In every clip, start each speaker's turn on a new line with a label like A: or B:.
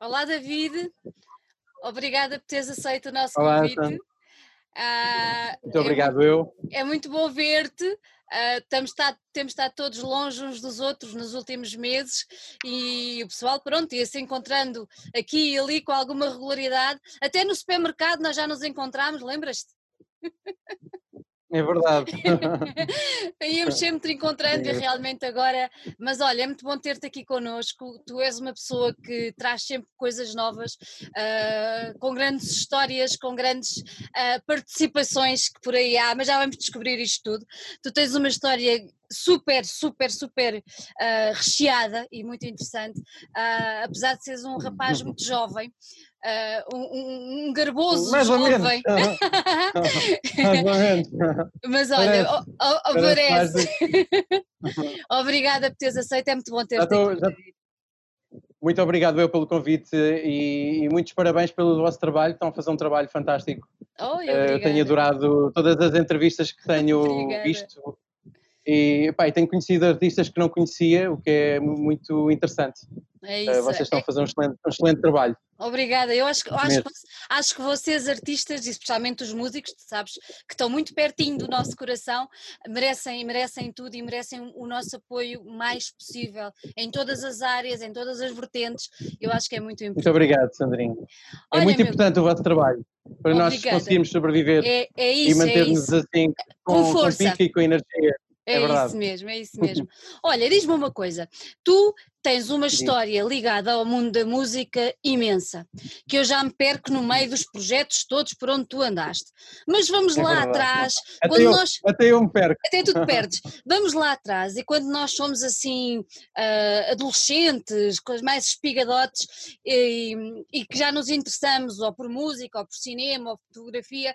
A: Olá, David. Obrigada por teres aceito o nosso
B: Olá,
A: convite. Ah,
B: Muito
A: é
B: obrigado, eu.
A: É muito bom ver-te. Estamos estado- temos estado todos longe uns dos outros nos últimos meses e o pessoal, pronto, ia se encontrando aqui e ali com alguma regularidade. Até no supermercado nós já nos encontramos, lembras-te?
B: É verdade.
A: Íamos sempre encontrando e
B: Sim.
A: realmente agora. Mas olha, é muito bom ter-te aqui connosco. Tu és uma pessoa que traz sempre coisas novas, ah, com grandes histórias, com grandes ah, participações que por aí há, mas já vamos descobrir isto tudo. Tu tens uma história super, super, super ah, recheada e muito interessante, apesar de seres um rapaz muito jovem. Ah, um, um- garboso
B: Mais ou menos.
A: jovem,
B: Mais ou menos.
A: mas olha,
B: Parece-
A: oh, oh, oh,
B: Parece
A: parece. Obrigada por teres aceito, é muito bom ter-te aqui.
B: Muito obrigado eu pelo convite e, e muitos parabéns pelo vosso trabalho. Estão a fazer um trabalho fantástico.
A: Oi,
B: Eh, Eu tenho adorado todas as entrevistas que tenho
A: Obrigada.
B: visto e, pá, e tenho conhecido artistas que não conhecia, o que é mu- muito interessante.
A: É
B: Eh,
A: isso.
B: Vocês estão
A: é-
B: a fazer um excelente, um excelente trabalho.
A: Obrigada. Eu acho, que- acho, acho que vocês, artistas, e especialmente os músicos, sabes, que estão muito pertinho do nosso coração, merecem, merecem tudo e merecem o nosso apoio mais possível, em todas as áreas, em todas as vertentes. Eu acho que é muito
B: Muito
A: importante.
B: obrigado, Sandrinho. É
A: Olha,
B: muito
A: meu-
B: importante o vosso trabalho para nós
A: Obrigada.
B: conseguirmos sobreviver
A: É, é
B: e
A: isso, é
B: manter-nos assim
A: Com
B: com, com
A: força.
B: pique e com energia.
A: É,
B: É
A: isso mesmo, é isso mesmo. Olha, diz-me uma coisa, tu tens uma história ligada ao mundo da música imensa, que eu já me perco no meio dos projetos todos por onde tu andaste. Mas vamos
B: É
A: lá
B: verdade.
A: atrás,
B: Até
A: quando
B: eu,
A: nós.
B: até eu me perco.
A: Até tu te perdes. Vamos lá atrás, e quando nós somos assim ah, adolescentes, com as mais espigadotes, e, e que já nos interessamos ou por música, ou por cinema, ou fotografia,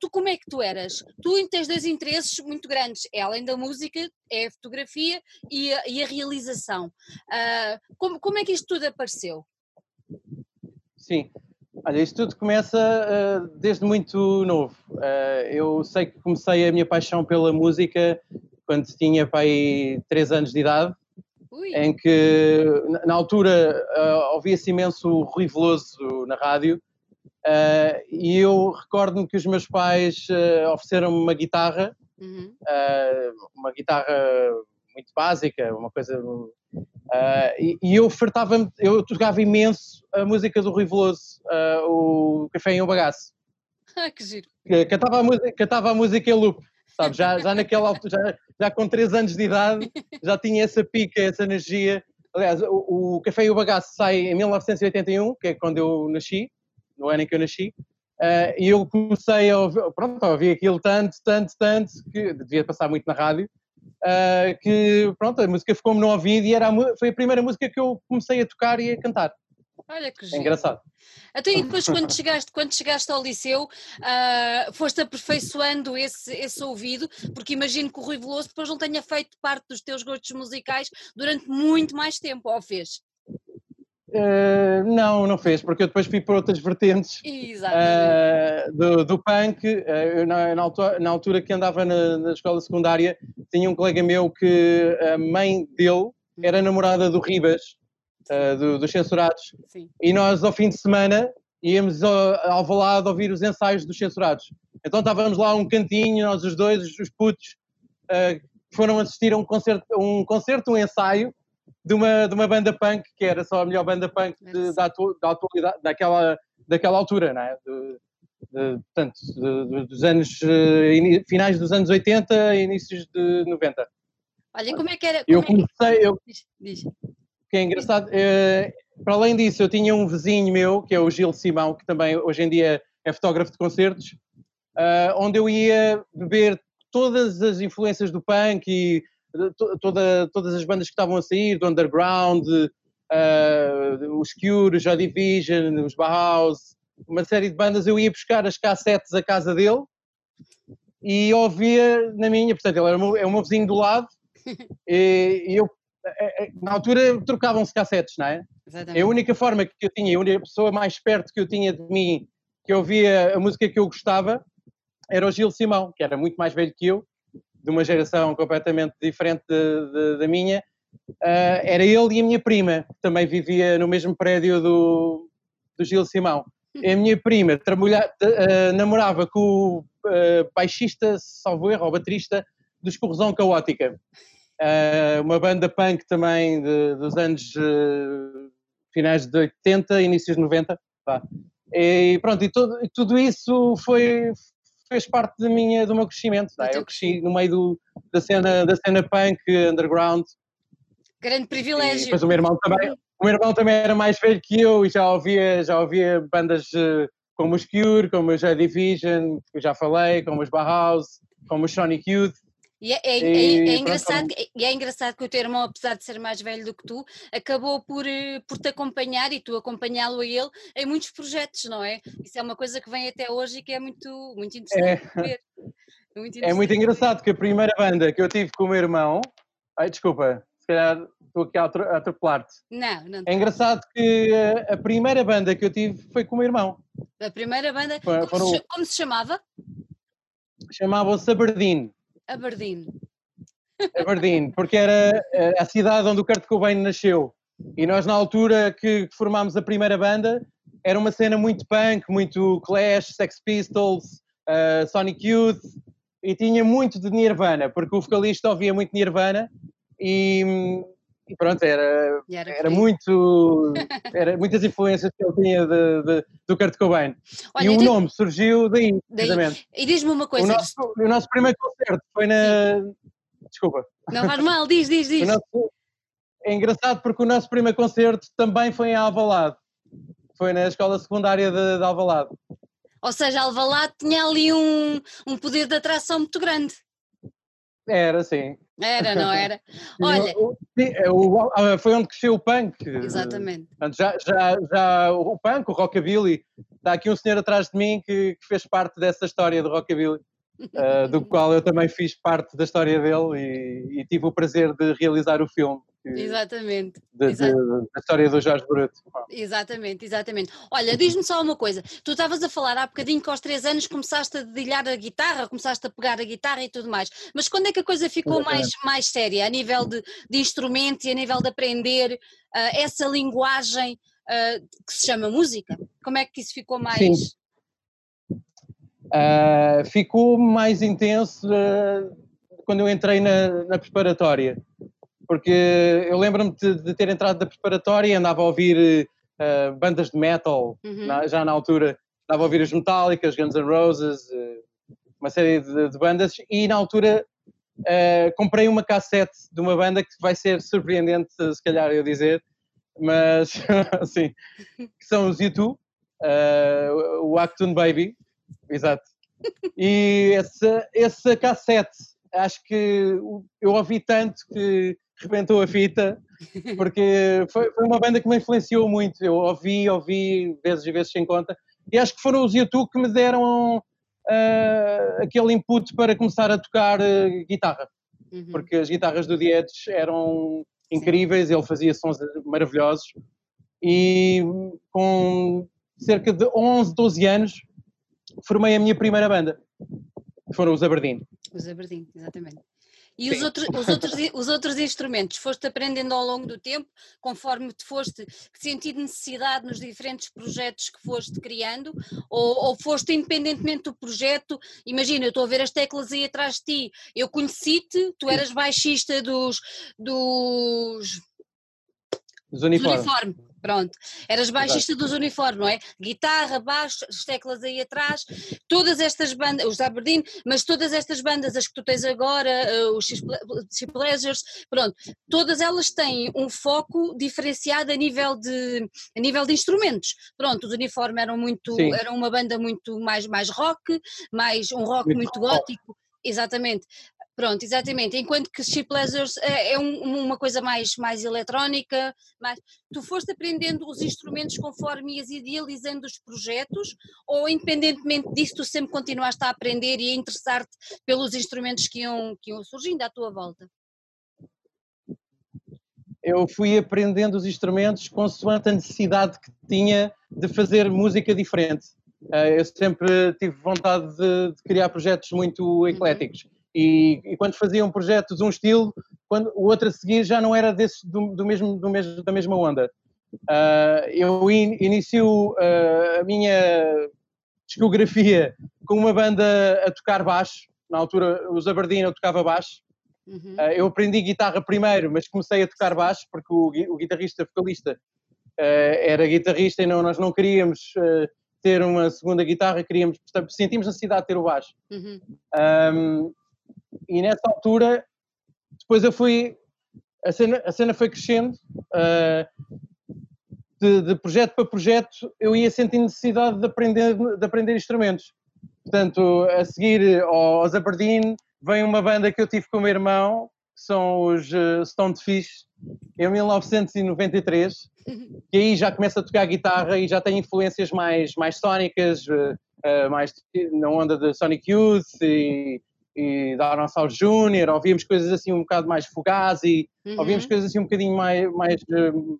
A: tu como é que tu eras? Tu tens dois interesses muito grandes, é além da música, é a fotografia e a, e a realização. Ah, como, como é que isto tudo apareceu?
B: Sim. Olha, isto tudo começa ah, desde muito novo. Ah, eu sei que comecei a minha paixão pela música quando tinha aí 3 anos de idade,
A: Ui,
B: em que na- altura ouvia-se imenso Rui Veloso na rádio ah, e eu recordo-me que os meus pais ah, ofereceram-me uma guitarra
A: uhum,
B: ah, uma guitarra muito básica, uma coisa. e, e eu fartava-me, eu tocava imenso a música do Rui Veloso, o Café em um Bagaço.
A: Ah, que giro.
B: Cantava a, música, cantava a música em loop, sabe? Já, já naquela altura, já, já com 3 anos de idade, já tinha essa pica, essa energia. Aliás, o, o Café e o Bagaço sai em 1981, que é quando eu nasci, no ano em que eu nasci, ah, e eu comecei a ouvir, pronto, a ouvir aquilo tanto, tanto, tanto, que devia passar muito na rádio, ah, que pronto, a música ficou-me no ouvido e era a foi a primeira música que eu comecei a tocar e a cantar.
A: Olha que
B: É engraçado.
A: Então, e depois quando chegaste, quando chegaste ao liceu, ah, foste aperfeiçoando esse, esse ouvido, porque imagino que o Rui Veloso depois não tenha feito parte dos teus gostos musicais durante muito mais tempo, ou fez?
B: Ah, não, não fez, porque eu depois fui para outras vertentes ah, do, do punk. Eu na, na altura, na altura que andava na, na escola secundária, tinha um colega meu que a mãe dele era namorada do Ribas, do- dos censurados,
A: Sim.
B: e nós ao fim de semana íamos ao, ao Alvalade ouvir os ensaios dos censurados. Então estávamos lá um cantinho, nós os dois, os putos, foram assistir a um concerto, um concerto, um ensaio de uma, de uma banda punk, que era só a melhor banda punk de- da, atu- da atualidade, daquela, daquela altura, não é? De, de, portanto, de- dos anos, eh, ini- finais dos anos 80 e inícios de 90.
A: Olha, como é que era?
B: Eu
A: é
B: comecei, eu,
A: Diz, diz.
B: que é engraçado. eh, para além disso, eu tinha um vizinho meu, que é o Gil Simão, que também hoje em dia é fotógrafo de concertos, ah, onde eu ia beber todas as influências do punk e toda, todas as bandas que estavam a sair, do underground, ah, os Cure, Joy Division, os Bauhaus, uma série de bandas. Eu ia buscar as cassetes à casa dele e ouvia na minha, portanto, ele era o meu, é o meu vizinho do lado, e, e eu, eh, eh, na altura, trocavam-se cassetes, não é?
A: Exatamente.
B: A única forma que eu tinha, a única pessoa mais perto que eu tinha de mim, que ouvia a música que eu gostava, era o Gil Simão, que era muito mais velho que eu, de uma geração completamente diferente de- de- da minha, uh, era ele e a minha prima, que também vivia no mesmo prédio do, do Gil Simão. E a minha prima trabalha, uh, namorava com o uh, baixista, salvo erro, ou baterista do Escorrosão Caótica, uma banda punk também de, dos anos finais de 80, inícios de 90. Tá. E pronto, e, todo, e tudo isso foi, fez parte da minha, do meu crescimento. Tá? Eu cresci no meio do, da, cena, da cena punk, underground.
A: Grande privilégio. E
B: depois o meu irmão também. O meu irmão também era mais velho que eu e já ouvia, já ouvia bandas uh, como os Cure, como os Joy Division, que eu já falei, como os Bauhaus, como os Sonic Youth.
A: E é, é, é, é engraçado, e é engraçado que o teu irmão, apesar de ser mais velho do que tu, acabou por, eh, por te acompanhar e tu acompanhá-lo a ele em muitos projetos, não é? Isso é uma coisa que vem até hoje e que é muito, muito interessante é. ver.
B: É muito, é muito engraçado que a primeira banda que eu tive com o meu irmão. Ai, desculpa, se calhar estou aqui a atropelar-te.
A: Não, não.
B: É engraçado que a, a, primeira banda que eu tive foi com o meu irmão.
A: A primeira banda. Foi, como, se, como se chamava?
B: Chamava-se Aberdeen.
A: Aberdeen.
B: Aberdeen, porque era eh, a cidade onde o Kurt Cobain nasceu. E nós, na altura que formámos a primeira banda, era uma cena muito punk, muito Clash, Sex Pistols, uh, Sonic Youth, e tinha muito de Nirvana, porque o vocalista ouvia muito Nirvana e, e pronto, era, era, era muito. Era muitas influências que ele tinha de, de, do Kurt Cobain. Olha, e o nome surgiu daí, precisamente.
A: E diz-me uma coisa.
B: O nosso, o nosso, primeiro concerto foi na. Sim. Desculpa.
A: Não faz mal, diz, diz, diz.
B: Nosso... É engraçado porque o nosso primeiro concerto também foi em Alvalade. Foi na escola secundária de, de Alvalade.
A: Ou seja, Alvalade tinha ali um, um poder de atração muito grande.
B: Era, sim.
A: Era, não era? Olha.
B: É, o, o, foi onde cresceu o punk.
A: Exatamente.
B: Já, já, já o punk, o rockabilly. Está aqui um senhor atrás de mim que, que fez parte dessa história do rockabilly. Uh, do qual eu também fiz parte da história dele e, e tive o prazer de realizar o filme.
A: Exatamente.
B: Da, história do Jorge Bruto.
A: Exatamente, exatamente. Olha, diz-me só uma coisa. Tu estavas a falar há bocadinho que aos três anos começaste a dedilhar a guitarra, começaste a pegar a guitarra e tudo mais. Mas quando é que a coisa ficou mais, mais séria, a nível de, de instrumentos e a nível de aprender uh, essa linguagem uh, que se chama música? Como é que isso ficou mais. Sim.
B: Uh, ficou mais intenso quando eu entrei na, na preparatória. Porque eu lembro-me de, de, ter entrado da preparatória e andava a ouvir uh, bandas de metal, uhum. na, já na altura, andava a ouvir as Metallicas, Guns N' Roses, uh, uma série de, de, bandas, e na altura uh, comprei uma cassete de uma banda que vai ser surpreendente, se calhar eu dizer, mas assim, que são os YouTube, o Acton Baby, exato. E essa, essa cassete, acho que eu ouvi tanto que rebentou a fita, porque foi, foi, uma banda que me influenciou muito. Eu ouvi, ouvi, vezes e vezes sem conta, e acho que foram os YouTube que me deram uh, aquele input para começar a tocar uh, guitarra, uhum. porque as guitarras do Dietes eram incríveis, ele fazia sons maravilhosos, e com cerca de 11, 12 anos formei a minha primeira banda, foram os Aberdeen.
A: Os Aberdeen, exatamente. E os outros, os, outros, os outros instrumentos foste aprendendo ao longo do tempo, conforme te foste sentindo necessidade nos diferentes projetos que foste criando, ou, ou foste independentemente do projeto? Imagina, eu estou a ver as teclas aí atrás de ti, eu conheci-te, tu eras baixista dos, dos,
B: dos uniformes. Dos uniformes
A: Pronto, eras baixista dos uniformes, não é? Guitarra, baixo, as teclas aí atrás, todas estas bandas, os Aberdeen, mas todas estas bandas, as que tu tens agora, uh, os Chip Pleasures, pronto, todas elas têm um foco diferenciado a nível de, a nível de instrumentos. Pronto, os uniformes eram muito, Sim. eram uma banda muito mais, mais rock, mais um rock muito, muito gótico. Exatamente. Pronto, exatamente. Enquanto que Chip Pleasures é, é um, uma coisa mais, mais eletrónica, mais... tu foste aprendendo os instrumentos conforme ias idealizando os projetos ou independentemente disso tu sempre continuaste a aprender e a interessar-te pelos instrumentos que iam, que iam surgindo à tua volta?
B: Eu fui aprendendo os instrumentos consoante a necessidade que tinha de fazer música diferente. Eh, eu sempre tive vontade de, de criar projetos muito uhum. ecléticos. Uhum e, e, quando fazia um projeto de um estilo, quando o outro a seguir já não era desse, do, do mesmo, do mesmo, da mesma onda. Uh, eu in, inicio uh, a minha discografia com uma banda a tocar baixo, na altura os Aberdeen eu tocava baixo, uhum. uh, eu aprendi guitarra primeiro, mas comecei a tocar baixo porque o, o guitarrista vocalista era guitarrista e não, nós não queríamos ter uma segunda guitarra, queríamos, sentimos a necessidade de ter o baixo. Uhum. Um, e nessa altura, depois eu fui, a cena, a cena foi crescendo, uh, de, de, projeto para projeto eu ia sentindo necessidade de aprender, de aprender instrumentos. Portanto, a seguir aos Aberdeen, vem uma banda que eu tive com o meu irmão, que são os uh, Stonefish, em 1993, e aí já começa a tocar guitarra e já tem influências mais, mais sónicas, uh, mais na onda de Sonic Youth e, e da Dinosaur Jr., ouvíamos coisas assim um bocado mais fugazes e uhum. ouvíamos coisas assim um bocadinho mais, mais,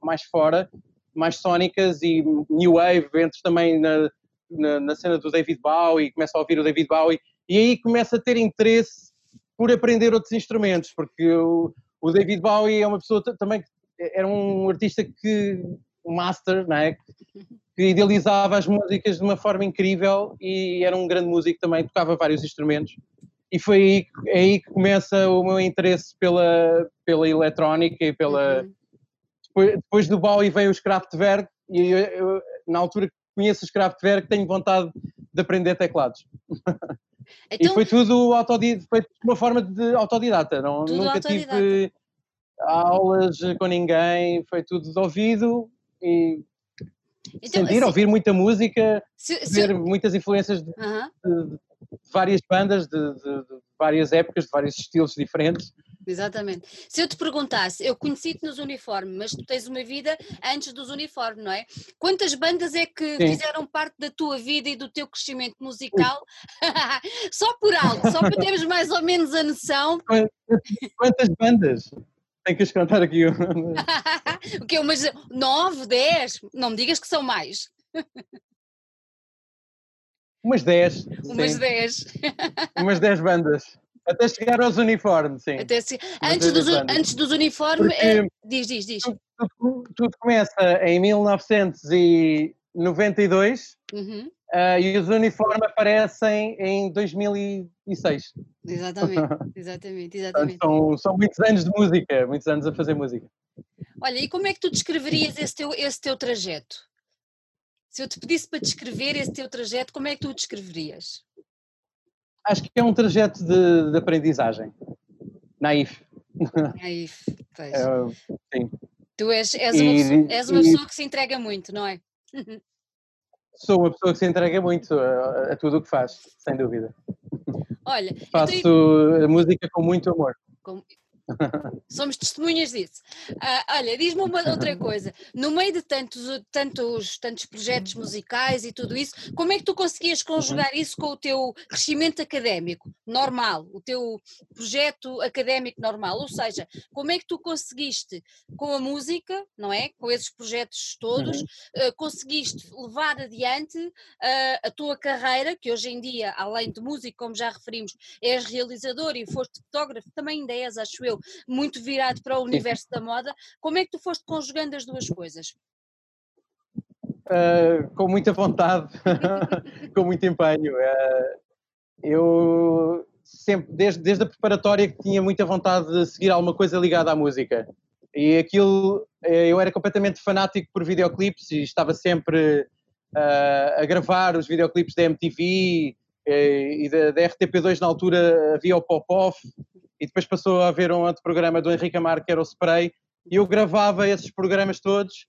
B: mais fora, mais sónicas e New Wave, entro também na, na, na, cena do David Bowie, começo a ouvir o David Bowie e aí começo a ter interesse por aprender outros instrumentos, porque o, o David Bowie é uma pessoa também que era um artista que, um master, não é? que idealizava as músicas de uma forma incrível e era um grande músico também, tocava vários instrumentos e foi aí, é aí que começa o meu interesse pela, pela eletrónica e pela... Uhum. Depois, depois, do Bowie veio os Kraftwerk e eu, eu, na altura que conheço os Kraftwerk tenho vontade de aprender teclados. Então, e foi tudo autodidata, foi uma forma de autodidata, não, nunca autodidata. tive aulas com ninguém, foi tudo de ouvido e então, sentir, assim, ouvir muita música, se, se ver muitas influências de, de, de, várias bandas, de, de, várias épocas, de vários estilos diferentes.
A: Exatamente. Se eu te perguntasse, eu conheci-te nos uniformes, mas tu tens uma vida antes dos uniformes, não é? Quantas bandas é que Sim. fizeram parte da tua vida e do teu crescimento musical? só por alto, só para termos mais ou menos a noção.
B: Quantas bandas? Tem que contar aqui.
A: o que? Umas nove, dez? Não me digas que são mais.
B: Umas 10.
A: Umas 10.
B: Umas 10 bandas. Até chegar aos uniformes, sim.
A: Até se... antes, dos, antes dos uniformes, é... diz, diz, diz.
B: Tudo, tudo, tudo, começa em 1992 uhum. Uh, e os uniformes aparecem em 2006.
A: Exatamente, exatamente, exatamente.
B: são, são muitos anos de música, muitos anos a fazer música.
A: Olha, e como é que tu descreverias esse teu, esse teu trajeto? Se eu te pedisse para descrever esse teu trajeto, como é que tu o descreverias?
B: Acho que é um trajeto de, de aprendizagem. Naif.
A: Naif, pois. É, sim. Tu és, és, uma, pessoa, és uma pessoa que se entrega muito, não é?
B: Sou uma pessoa que se entrega muito a, a tudo o que faz, sem dúvida.
A: Olha,
B: faço tenho... música com muito amor.
A: Com... Somos testemunhas disso. Uh, olha, diz-me uma outra coisa. No meio de tantos, tantos, tantos projetos musicais e tudo isso, como é que tu conseguias conjugar isso com o teu crescimento académico normal, o teu projeto académico normal? Ou seja, como é que tu conseguiste, com a música, não é? Com esses projetos todos, uh, conseguiste levar adiante uh, a tua carreira, que hoje em dia, além de música, como já referimos, és realizador e foste fotógrafo, também ainda és, acho eu, muito virado para o universo da moda. Como é que tu foste conjugando as duas coisas?
B: Uh, com muita vontade, com muito empenho. Uh, eu sempre, desde, desde a preparatória, que tinha muita vontade de seguir alguma coisa ligada à música. E aquilo, eh, eu era completamente fanático por videoclipes e estava sempre uh, a gravar os videoclipes da MTV e da, da RTP2 na altura havia o Pop-Off e depois passou a haver um outro programa do Henrique Amar que era o Spray, e eu gravava esses programas todos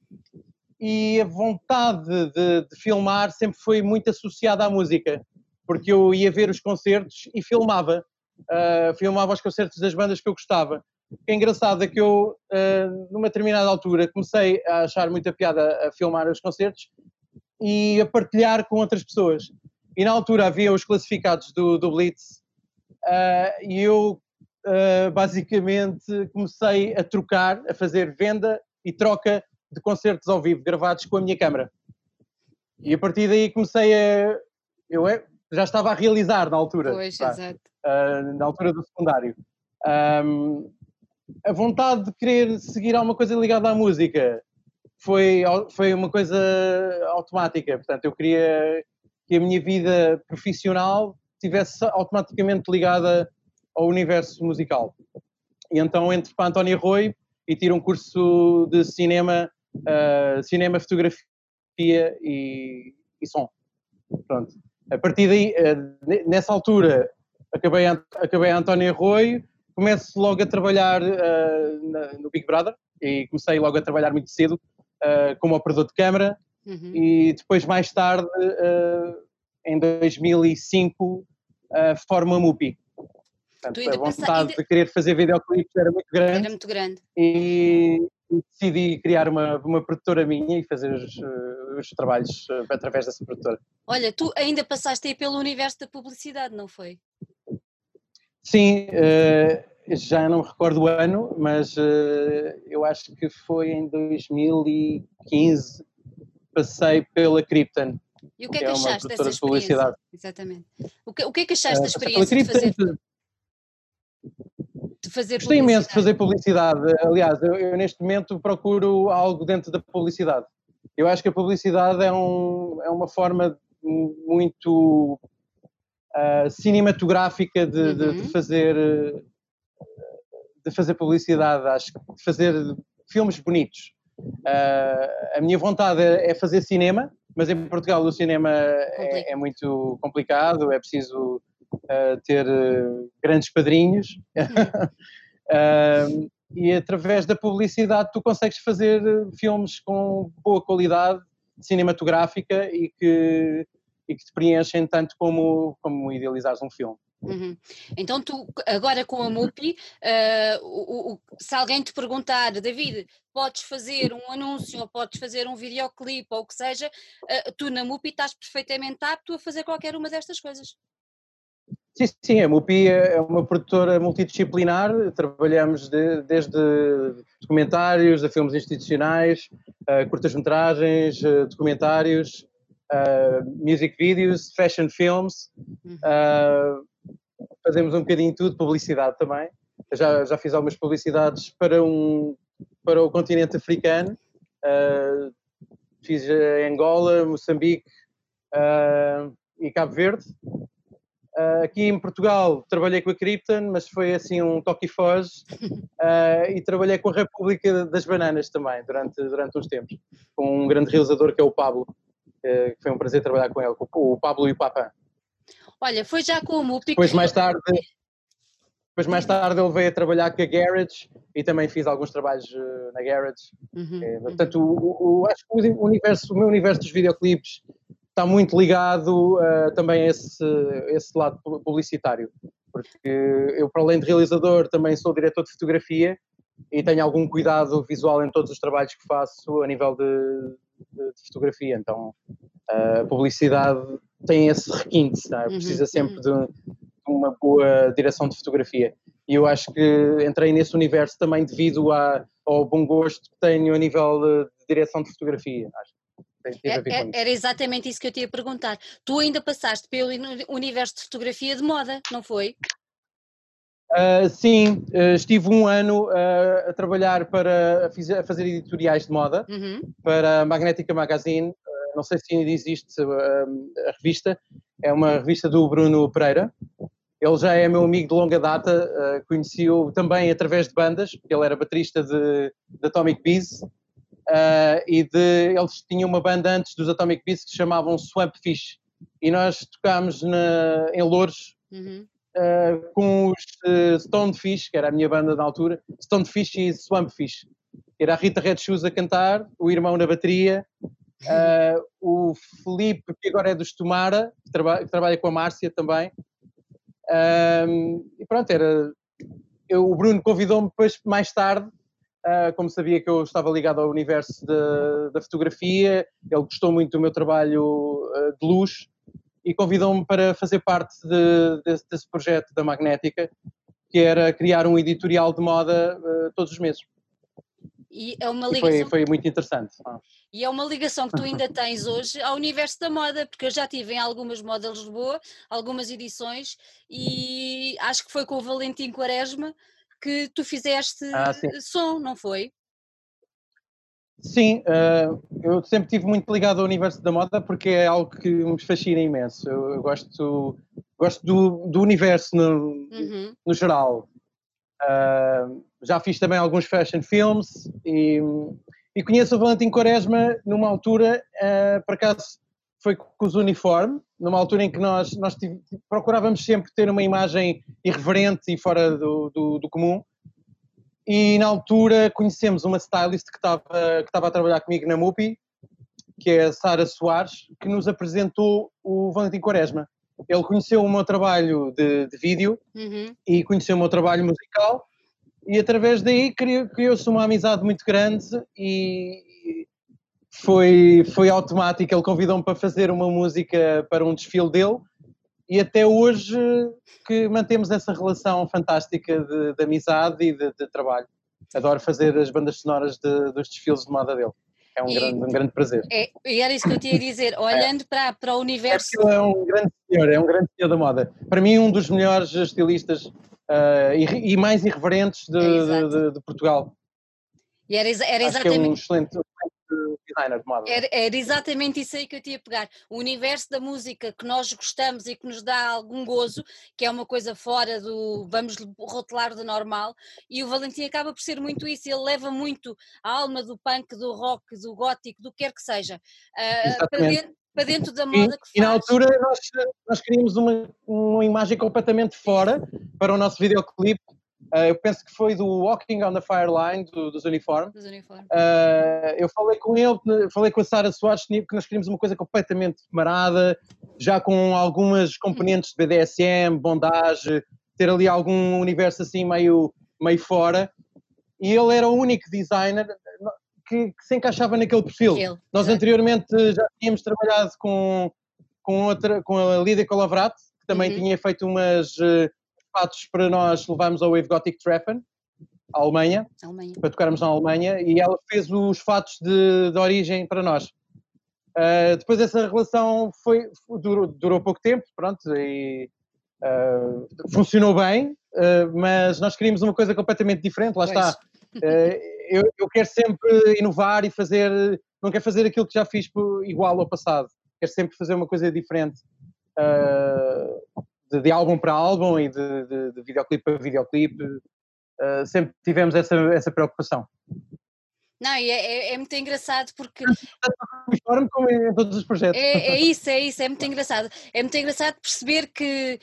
B: e a vontade de, de, filmar sempre foi muito associada à música, porque eu ia ver os concertos e filmava, uh, filmava os concertos das bandas que eu gostava. O que é engraçado é que eu, uh, numa determinada altura, comecei a achar muita piada a filmar os concertos e a partilhar com outras pessoas. E na altura havia os classificados do, do Blitz uh, e eu uh, basicamente comecei a trocar, a fazer venda e troca de concertos ao vivo gravados com a minha câmara. E a partir daí comecei a. Eu é, já estava a realizar na altura.
A: Pois, tá? exato.
B: Uh, na altura do secundário. Um, a vontade de querer seguir alguma coisa ligada à música foi, foi uma coisa automática. Portanto, eu queria que a minha vida profissional tivesse automaticamente ligada ao universo musical. E então entro para António Rui e tiro um curso de cinema, uh, cinema, fotografia e, e, som. Pronto. A partir daí, uh, nessa altura, acabei, acabei a António Arroio, começo logo a trabalhar uh, na, no Big Brother e comecei logo a trabalhar muito cedo uh, como operador de câmara uhum. e depois mais tarde, uh, em 2005, formo a MUPI. Portanto, a vontade ainda... de querer fazer videoclipes era muito grande.
A: Era muito grande.
B: E, decidi criar uma, uma produtora minha e fazer os, os trabalhos através dessa produtora.
A: Olha, tu ainda passaste aí pelo universo da publicidade, não foi?
B: Sim, uh, já não me recordo o ano, mas uh, eu acho que foi em 2015 passei pela Krypton.
A: E o que é que, que achaste é dessa experiência? De publicidade. Exatamente. O que, o que é que achaste uh, da experiência de fazer, de fazer
B: Gostei imenso de fazer publicidade. Aliás, eu, eu, neste momento procuro algo dentro da publicidade. Eu acho que a publicidade é, um, é uma forma muito uh, cinematográfica de, uhum. de, de, fazer de fazer publicidade, acho que de fazer filmes bonitos. Uh, a minha vontade é fazer cinema, mas em Portugal o cinema é, é, muito complicado, é preciso ter grandes padrinhos. E através da publicidade tu consegues fazer filmes com boa qualidade cinematográfica e que e que te preenchem tanto como, como idealizares um filme.
A: Uhum. Então tu, agora com a MUPI, uh, o, o, se alguém te perguntar, David, podes fazer um anúncio ou podes fazer um videoclipe ou o que seja, uh, tu na MUPI estás perfeitamente apto a fazer qualquer uma destas coisas.
B: Sim, sim, a MUPI é, é uma produtora multidisciplinar, trabalhamos de, desde documentários a filmes institucionais, curtas-metragens, documentários, uh, music videos, fashion films, uh, fazemos um bocadinho tudo, publicidade também. Já, já fiz algumas publicidades para, um, para o continente africano, fiz Angola, Moçambique e Cabo Verde. Uh, aqui em Portugal trabalhei com a Krypton, mas foi assim um toque e foge. Uh, e trabalhei com a República das Bananas também, durante, durante uns tempos, com um grande realizador que é o Pablo que foi um prazer trabalhar com ele, com o Pablo e o Papa.
A: Olha, foi já com o MUPI.
B: Depois mais tarde, depois mais tarde ele veio a trabalhar com a Garage e também fiz alguns trabalhos na Garage. Uhum, é, portanto, o, o, acho que o, universo, o meu universo dos videoclipes está muito ligado uh, também a esse, esse lado publicitário. Porque eu, para além de realizador, também sou diretor de fotografia e tenho algum cuidado visual em todos os trabalhos que faço a nível de, de, de fotografia, então a publicidade tem esse requinte, tá? precisa uhum, sempre uhum. de, uma boa direção de fotografia. E eu acho que entrei nesse universo também devido a, ao bom gosto que tenho a nível de, de direção de fotografia. Acho.
A: É, é, era exatamente isso que eu te ia perguntar. Tu ainda passaste pelo universo de fotografia de moda, não foi?
B: Uh, sim, uh, estive um ano uh, a trabalhar para a, fazer editoriais de moda uhum. para a Magnética Magazine. não sei se ainda existe a revista, é uma revista do Bruno Pereira. Ele já é meu amigo de longa data, conheci-o também através de bandas, porque ele era baterista de, de Atomic Bees. E de, eles tinham uma banda antes dos Atomic Bees que se chamavam Swamp Fish. E nós tocámos na, em Louros, uhum uh, com os uh, Stonefish, que era a minha banda na altura, Stonefish e Swampfish. Era a Rita Red Shoes a cantar, o irmão na bateria, uh, o Felipe, que agora é dos Tomara, que, traba que trabalha com a Márcia também. Um, e pronto, era. Eu, o Bruno convidou-me depois, mais tarde, Uh, como sabia que eu estava ligado ao universo de, da fotografia, ele gostou muito do meu trabalho uh, de luz e convidou-me para fazer parte de, desse, desse, projeto da Magnética, que era criar um editorial de moda uh, todos os meses.
A: E é uma ligação.
B: Foi, foi, muito interessante.
A: E é uma ligação que tu ainda tens hoje ao universo da moda, porque eu já tive em algumas modas de Lisboa, algumas edições, e acho que foi com o Valentim Quaresma que tu fizeste ah, som, não foi?
B: Sim, uh, eu sempre estive muito ligado ao universo da moda porque é algo que me fascina imenso. Eu, gosto, gosto do, do universo no, uhum. no geral. Uh, já fiz também alguns fashion films e, e conheço o Valentim Quaresma numa altura, uh, por acaso foi com os uniformes, numa altura em que nós, nós tive, procurávamos sempre ter uma imagem irreverente e fora do, do, do comum e na altura conhecemos uma stylist que estava, que estava a trabalhar comigo na MUPI, que é a Sara Soares, que nos apresentou o Valentim Quaresma. Ele conheceu o meu trabalho de, de vídeo uhum. e conheceu o meu trabalho musical e através daí criou-se uma amizade muito grande e foi, foi automático. Ele convidou-me para fazer uma música para um desfile dele e até hoje que mantemos essa relação fantástica de, de amizade e de, de, trabalho. Adoro fazer as bandas sonoras de, dos desfiles de moda dele. É um, e, grande, um grande prazer.
A: É, e era isso que eu tinha a dizer, olhando é. para, para o universo.
B: É, é um grande senhor, é um grande senhor da moda. Para mim, um dos melhores estilistas uh, e, e, mais irreverentes de, de, de, Portugal.
A: E era, era exatamente.
B: Acho que é um excelente, designer de moda.
A: Era, era, exatamente isso aí que eu tinha a pegar. O universo da música que nós gostamos e que nos dá algum gozo, que é uma coisa fora do, vamos rotular do normal, e o Valentim acaba por ser muito isso, ele leva muito a alma do punk, do rock, do gótico, do que quer que seja, uh, para, dentro, para, dentro, da moda
B: e,
A: que faz.
B: E na altura nós, nós queríamos uma, uma imagem completamente fora para o nosso videoclipe, Uh, eu penso que foi do Walking on the Fireline, do, dos uniformes. Dos. Uh, eu falei com ele, falei com a Sara Soares, que nós queríamos uma coisa completamente marada, já com algumas componentes de BDSM, bondage, ter ali algum universo assim meio, meio fora. E ele era o único designer que, que se encaixava naquele perfil. Ele, nós exatamente. anteriormente já tínhamos trabalhado com, com, outra, com a Lídia Colavrat, que também uhum. tinha feito umas fatos para nós levarmos ao Wave Gothic Treffen, à Alemanha, Alemanha, para tocarmos na Alemanha, e ela fez os fatos de, de origem para nós. Uh, depois essa relação foi, durou, durou pouco tempo, pronto, e uh, funcionou bem, uh, mas nós queríamos uma coisa completamente diferente, lá pois. está. Eu, eu, quero sempre inovar e fazer, não quero fazer aquilo que já fiz igual ao passado, quero sempre fazer uma coisa diferente de, de álbum para álbum e de, de, de videoclipe para videoclipe. Uh, sempre tivemos essa, essa preocupação.
A: Não, e é, é, é, muito engraçado porque.
B: como em todos os projetos.
A: É, é, isso, é isso, é muito engraçado. É muito engraçado perceber que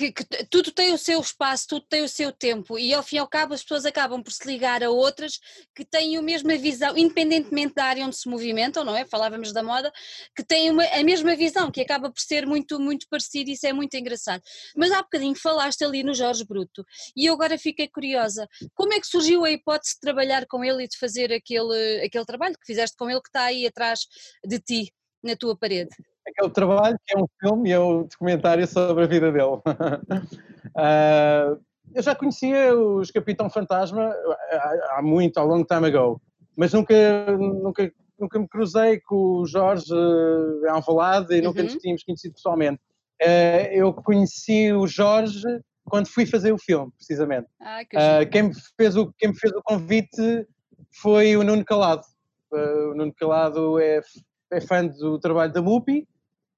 A: que, que, tudo tem o seu espaço, tudo tem o seu tempo e ao fim e ao cabo as pessoas acabam por se ligar a outras que têm a mesma visão, independentemente da área onde se movimentam, não é? Falávamos da moda, que têm uma, a mesma visão, que acaba por ser muito, muito parecido e isso é muito engraçado. Mas há bocadinho falaste ali no Jorge Bruto e eu agora fiquei curiosa, como é que surgiu a hipótese de trabalhar com ele e de fazer aquele, aquele trabalho que fizeste com ele que está aí atrás de ti, na tua parede?
B: Aquele trabalho que é um filme e é um documentário sobre a vida dele. uh, eu já conhecia os Capitão Fantasma há muito, há long time ago, mas nunca, nunca, nunca me cruzei com o Jorge uh, Alvalade e uhum. nunca nos tínhamos conhecido pessoalmente. Uh, eu conheci o Jorge quando fui fazer o filme, precisamente. Ah, que uh, quem, me fez o, quem me fez o convite foi o Nuno Calado. Uh, o Nuno Calado é, é fã do trabalho da MUPI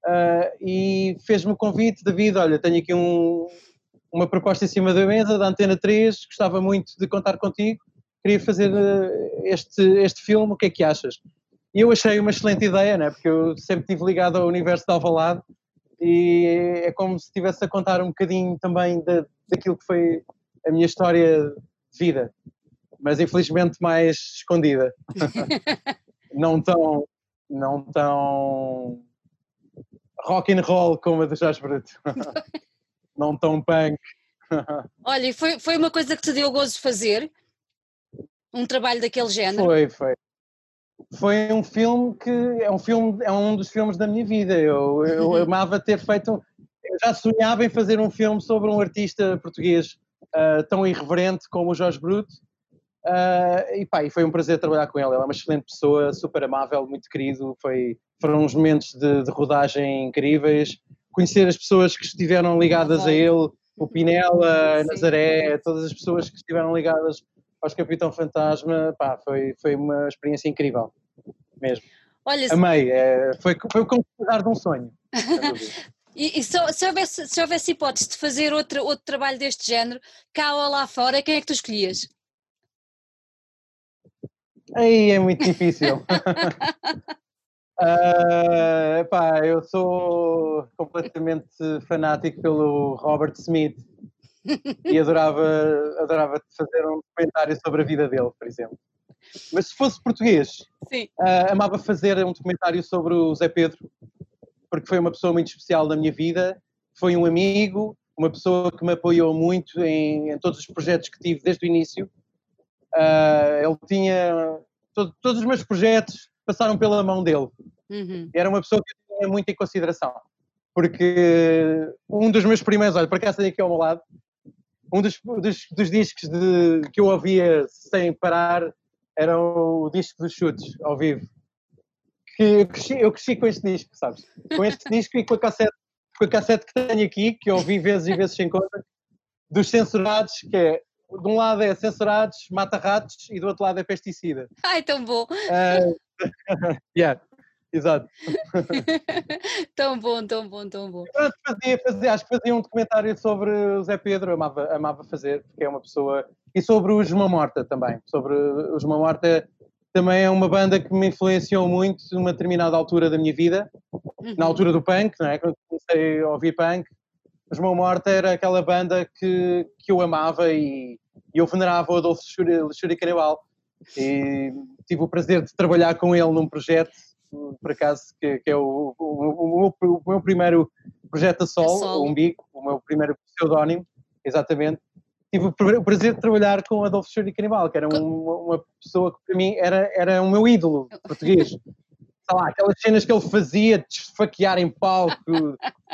B: uh, e fez-me o convite, David, olha, tenho aqui um, uma proposta em cima da mesa da Antena 3, gostava muito de contar contigo, queria fazer uh, este, este filme, o que é que achas? E eu achei uma excelente ideia, né? porque eu sempre estive ligado ao universo de Alvalade e é como se estivesse a contar um bocadinho também da, daquilo que foi a minha história de vida, mas infelizmente mais escondida. não tão, não tão rock and roll como a do Jorge Bruto. não tão punk.
A: Olha, e foi, foi uma coisa que te deu gozo fazer? Um trabalho daquele género?
B: Foi, foi. Foi um filme que é um filme, é um dos filmes da minha vida. Eu, eu uhum. amava ter feito. Eu já sonhava em fazer um filme sobre um artista português uh, tão irreverente como o Jorge Bruto. Uh, e pá, e foi um prazer trabalhar com ele. Ele é uma excelente pessoa, super amável, muito querido. Foi, foram uns momentos de, de rodagem incríveis. Conhecer as pessoas que estiveram ligadas a ele o Pinela, a Nazaré, todas as pessoas que estiveram ligadas aos Capitão Fantasma, pá, foi, foi uma experiência incrível, mesmo. Olha, Amei, é, foi, foi o concretizar de um sonho.
A: E, e se, se, houvesse, se houvesse hipótese de fazer outro, outro trabalho deste género, cá ou lá fora, quem é que tu escolhias?
B: Aí é muito difícil. uh, pá, eu sou completamente fanático pelo Robert Smith e adorava, adorava fazer um documentário sobre a vida dele, por exemplo. Mas se fosse português, uh, amava fazer um documentário sobre o Zé Pedro, porque foi uma pessoa muito especial na minha vida, foi um amigo, uma pessoa que me apoiou muito em, em todos os projetos que tive desde o início. Uh, ele tinha. Todo, todos os meus projetos passaram pela mão dele. Uhum. Era uma pessoa que eu tinha muito em consideração. Porque um dos meus primeiros, olha, para cá tenho aqui ao meu lado, um dos, dos, dos discos de, que eu ouvia sem parar era o disco dos chutes, ao vivo que eu cresci, eu cresci com este disco, sabes? Com este disco e com a cassete, com a cassete que tenho aqui, que eu ouvi vezes e vezes sem conta, dos censurados, que é de um lado é censurados, mata ratos e do outro lado é pesticida.
A: Ai, tão bom! Uh,
B: yeah, exato.
A: tão bom, tão bom, tão bom.
B: Fazia, fazia, acho que fazia um documentário sobre o Zé Pedro, amava, amava fazer, porque é uma pessoa. E sobre o Juma Morta também. Sobre o Juma Morta também é uma banda que me influenciou muito numa determinada altura da minha vida, uhum. na altura do punk, não é? quando comecei a ouvir punk. Os Mão Morta era aquela banda que, que eu amava e, e eu venerava o Adolfo Shuri Canibal. E tive o prazer de trabalhar com ele num projeto, por acaso, que, que é o, o, o, o, meu primeiro projeto a sol, o Umbigo, o meu primeiro pseudónimo, exatamente tive o prazer de trabalhar com Adolfo Schuri Canibal, que era uma, uma, pessoa que para mim era, era o meu ídolo português. Sei lá, aquelas cenas que ele fazia de esfaquear em palco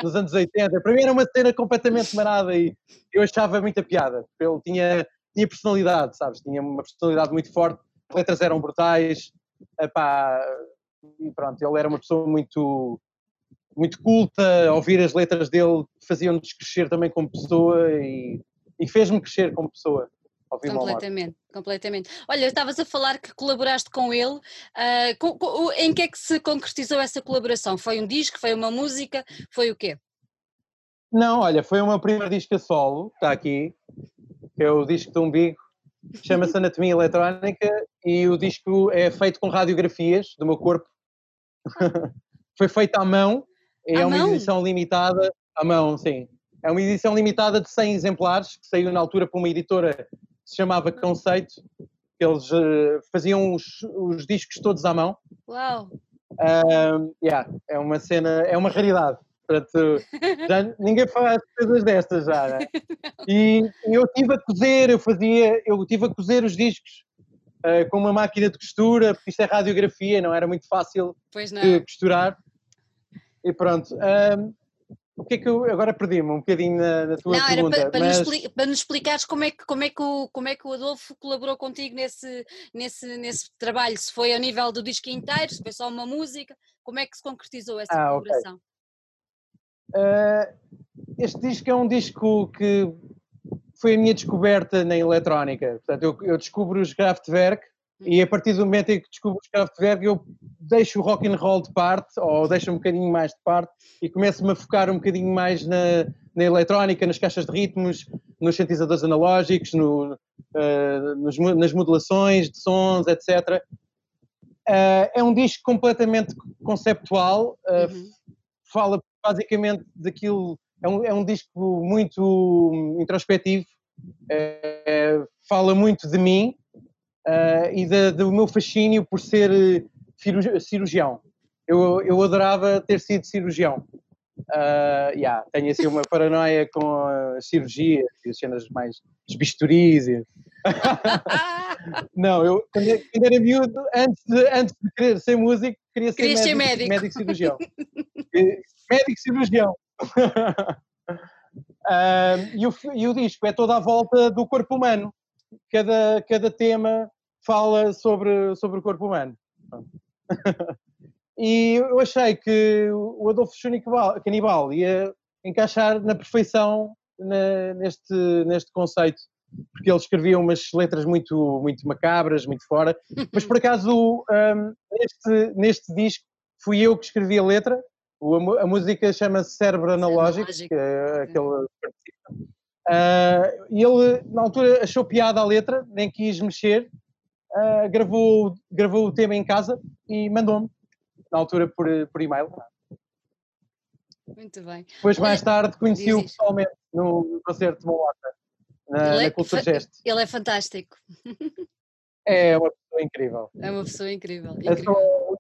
B: nos anos 80, para mim era uma cena completamente marada e eu achava muita piada. Ele tinha, tinha personalidade, sabes? Tinha uma personalidade muito forte, letras eram brutais, epá, e pronto, ele era uma pessoa muito muito culta, ouvir as letras dele faziam-nos crescer também como pessoa e e fez-me crescer como pessoa.
A: Completamente, completamente. Olha, estavas a falar que colaboraste com ele. Uh, com, com, em que é que se concretizou essa colaboração? Foi um disco? Foi uma música? Foi o quê?
B: Não, olha, foi o meu primeiro disco a solo, está aqui, que é o disco do umbigo, chama-se Anatomia Eletrónica e o disco é feito com radiografias do meu corpo. foi feito à mão, é à uma mão? edição limitada, à mão, sim. É uma edição limitada de 100 exemplares, que saiu na altura por uma editora que se chamava Conceito. Eles uh, faziam os, os, discos todos à mão.
A: Uau!
B: Uh, yeah, é uma cena, é uma raridade. Portanto, já, ninguém faz coisas destas já, né? E eu tive a cozer, eu fazia, eu tive a cozer os discos uh, com uma máquina de costura, porque isto é radiografia, não era muito fácil de costurar. E pronto. Uh, o que é que eu agora perdi-me um bocadinho na, na tua
A: Não,
B: pergunta?
A: Era para, mas... nos, para nos explicares como é, que, como, é que o, como é que o Adolfo colaborou contigo nesse, nesse, nesse trabalho, se foi ao nível do disco inteiro, se foi só uma música, como é que se concretizou essa ah, colaboração?
B: Okay. Uh, este disco é um disco que foi a minha descoberta na eletrónica. Portanto, eu, eu descubro os Kraftwerk e a partir do momento em que descubro os Kraftwerk, eu deixo o rock and roll de parte, ou deixo um bocadinho mais de parte, e começo-me a focar um bocadinho mais na, na eletrónica, nas caixas de ritmos, nos sintetizadores analógicos, no, uh, nos, nas modulações de sons, etc. Uh, eh, é um disco completamente conceptual, uh, uhum. fala basicamente daquilo, é um, é um disco muito introspectivo, fala muito de mim, uh, e do meu fascínio por ser eh, cirurgião. Eu, eu adorava ter sido cirurgião. Uh, yeah, tenho assim uma paranoia com a cirurgia e as cenas mais os bisturis. E... não, eu quando, quando, era miúdo, antes de, antes de querer ser músico, queria ser, médico, ser médico. médico cirurgião. médico cirurgião. uh, e, o, e o disco é toda à volta do corpo humano. Cada, cada tema fala sobre, sobre o corpo humano. e eu achei que o Adolfo Canibal ia encaixar na perfeição na, neste, neste conceito, porque ele escrevia umas letras muito, muito macabras, muito fora, mas por acaso um, neste, neste disco fui eu que escrevi a letra, a, música chama-se Cérebro Analógico, que é aquele uh, e ele na altura achou piada a letra, nem quis mexer, uh, gravou, gravou o tema em casa e mandou-me, na altura por, por e-mail.
A: Muito bem.
B: Depois, mais tarde, conheci-o pessoalmente no concerto de Malota, na, na é Cultura Geste.
A: Ele é fantástico.
B: É uma pessoa incrível.
A: É uma pessoa incrível. incrível.
B: Eu sou,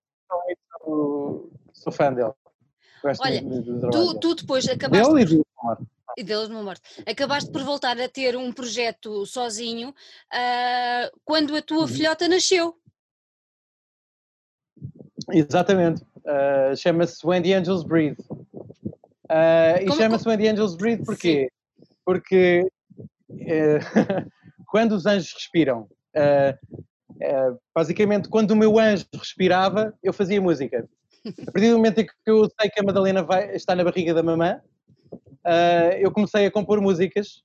B: sou, sou, fã dele.
A: Gosto Olha, tu, tu, depois acabaste.
B: Dele e do
A: e deles no morte. Acabaste por voltar a ter um projeto sozinho uh, quando a tua uhum. filhota nasceu.
B: Exatamente. Uh, chama-se When the Angels Breathe. Uh, e chama-se When the Angels Breathe porquê? Sim. Porque quando os anjos respiram, basicamente quando o meu anjo respirava, eu fazia música. A partir do momento em que eu sei que a Madalena vai, está na barriga da mamã, eu comecei a compor músicas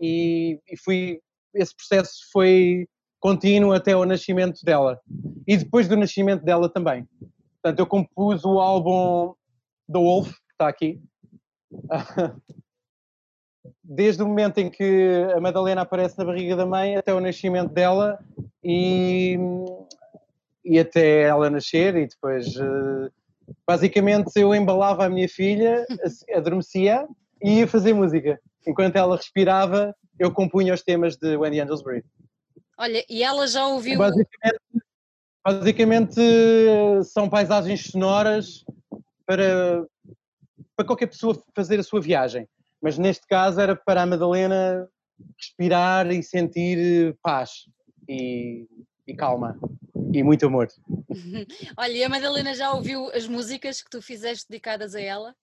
B: e, e, fui. Esse processo foi contínuo até o nascimento dela e depois do nascimento dela também. Portanto, eu compus o álbum The Wolf, que está aqui, desde o momento em que a Madalena aparece na barriga da mãe até o nascimento dela e, e até ela nascer e depois uh, basicamente eu embalava a minha filha, adormecia e ia fazer música. Enquanto ela respirava, eu compunha os temas de When the Angels Breathe.
A: Olha, e ela já ouviu.
B: Basicamente, basicamente são paisagens sonoras para, para qualquer pessoa fazer a sua viagem. Mas neste caso era para a Madalena respirar e sentir paz e, e calma e muito amor.
A: Olha, e a Madalena já ouviu as músicas que tu fizeste dedicadas a ela?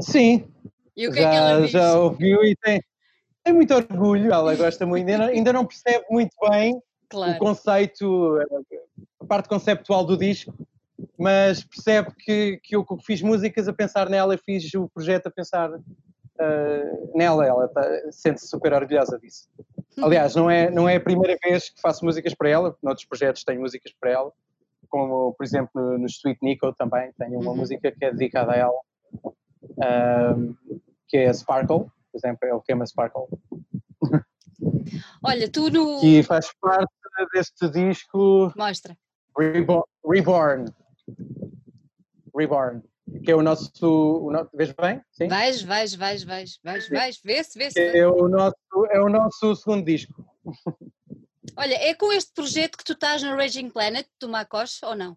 B: Sim.
A: E o que já, é que ela diz?
B: Já ouviu e tem, tem muito orgulho, ela gosta muito, ainda não, ainda não percebe muito bem claro. o conceito, a parte conceptual do disco, mas percebe que, que eu fiz músicas a pensar nela, fiz o projeto a pensar uh, nela, ela tá, sente-se super orgulhosa disso. Aliás, não é, não é a primeira vez que faço músicas para ela, noutros projetos tenho músicas para ela, como por exemplo no, no Sweet Nico também, tenho uma uhum. música que é dedicada a ela, um, que é Sparkle, por exemplo, é o tema Sparkle.
A: Olha, tu no.
B: Que faz parte deste disco.
A: Mostra.
B: Reborn. Reborn. Reborn que é o nosso. O no... Vês bem?
A: Sim? Vais, vais, vais, vais, vais, vais, vê-se, vê-se.
B: É, o nosso, é o nosso segundo disco.
A: Olha, é com este projeto que tu estás no Raging Planet, do Macos, ou não?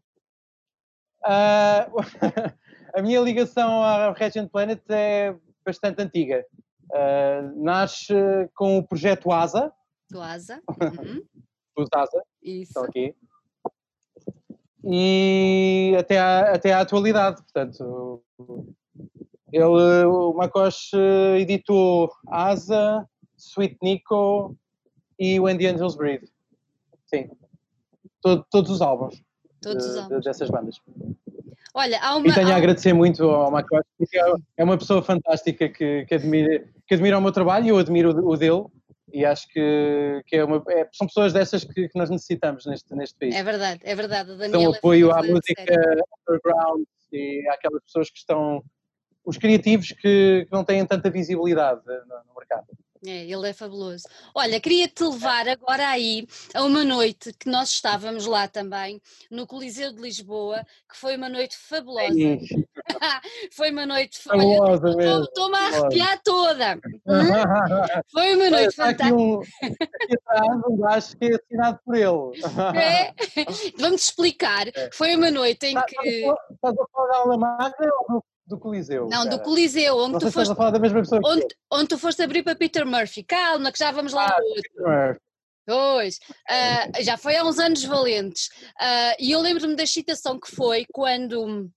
B: Uh, a minha ligação à Raging Planet é bastante antiga. Uh, nasce com o projeto ASA.
A: Do ASA.
B: Uhum. Dos ASA.
A: Isso.
B: Estão aqui e até à, até à atualidade. Portanto, ele, o Macos editou Asa, Sweet Nico e When the Angels Breathe. Sim, Todo, todos os álbuns
A: todos de, os álbuns.
B: dessas bandas.
A: Olha, há uma,
B: e tenho
A: há...
B: a agradecer muito ao Macos, porque é, é uma pessoa fantástica que, que, admira, que admira o meu trabalho e eu admiro o dele e acho que, que é uma, é, são pessoas dessas que, que, nós necessitamos neste, neste país.
A: É verdade, é verdade.
B: Dão apoio à música underground e àquelas pessoas que estão, os criativos que, que não têm tanta visibilidade no, no mercado.
A: É, ele é fabuloso. Olha, queria-te levar agora aí a uma noite que nós estávamos lá também, no Coliseu de Lisboa, que foi uma noite fabulosa. foi uma noite. Estou-me a arrepiar toda. Hum? Foi uma noite fantástica.
B: Um, aqui atrás um gajo que é assinado por ele.
A: É? Vamos explicar. É. Foi uma noite em que.
B: Estás a falar da aula ou do Coliseu.
A: Não, cara. do Coliseu, onde tu foste. onde, onde tu foste abrir para Peter Murphy. Calma, que já vamos lá
B: ah, outro.
A: Pois, uh, já foi há uns anos valentes. Uh, e eu lembro-me da excitação que foi quando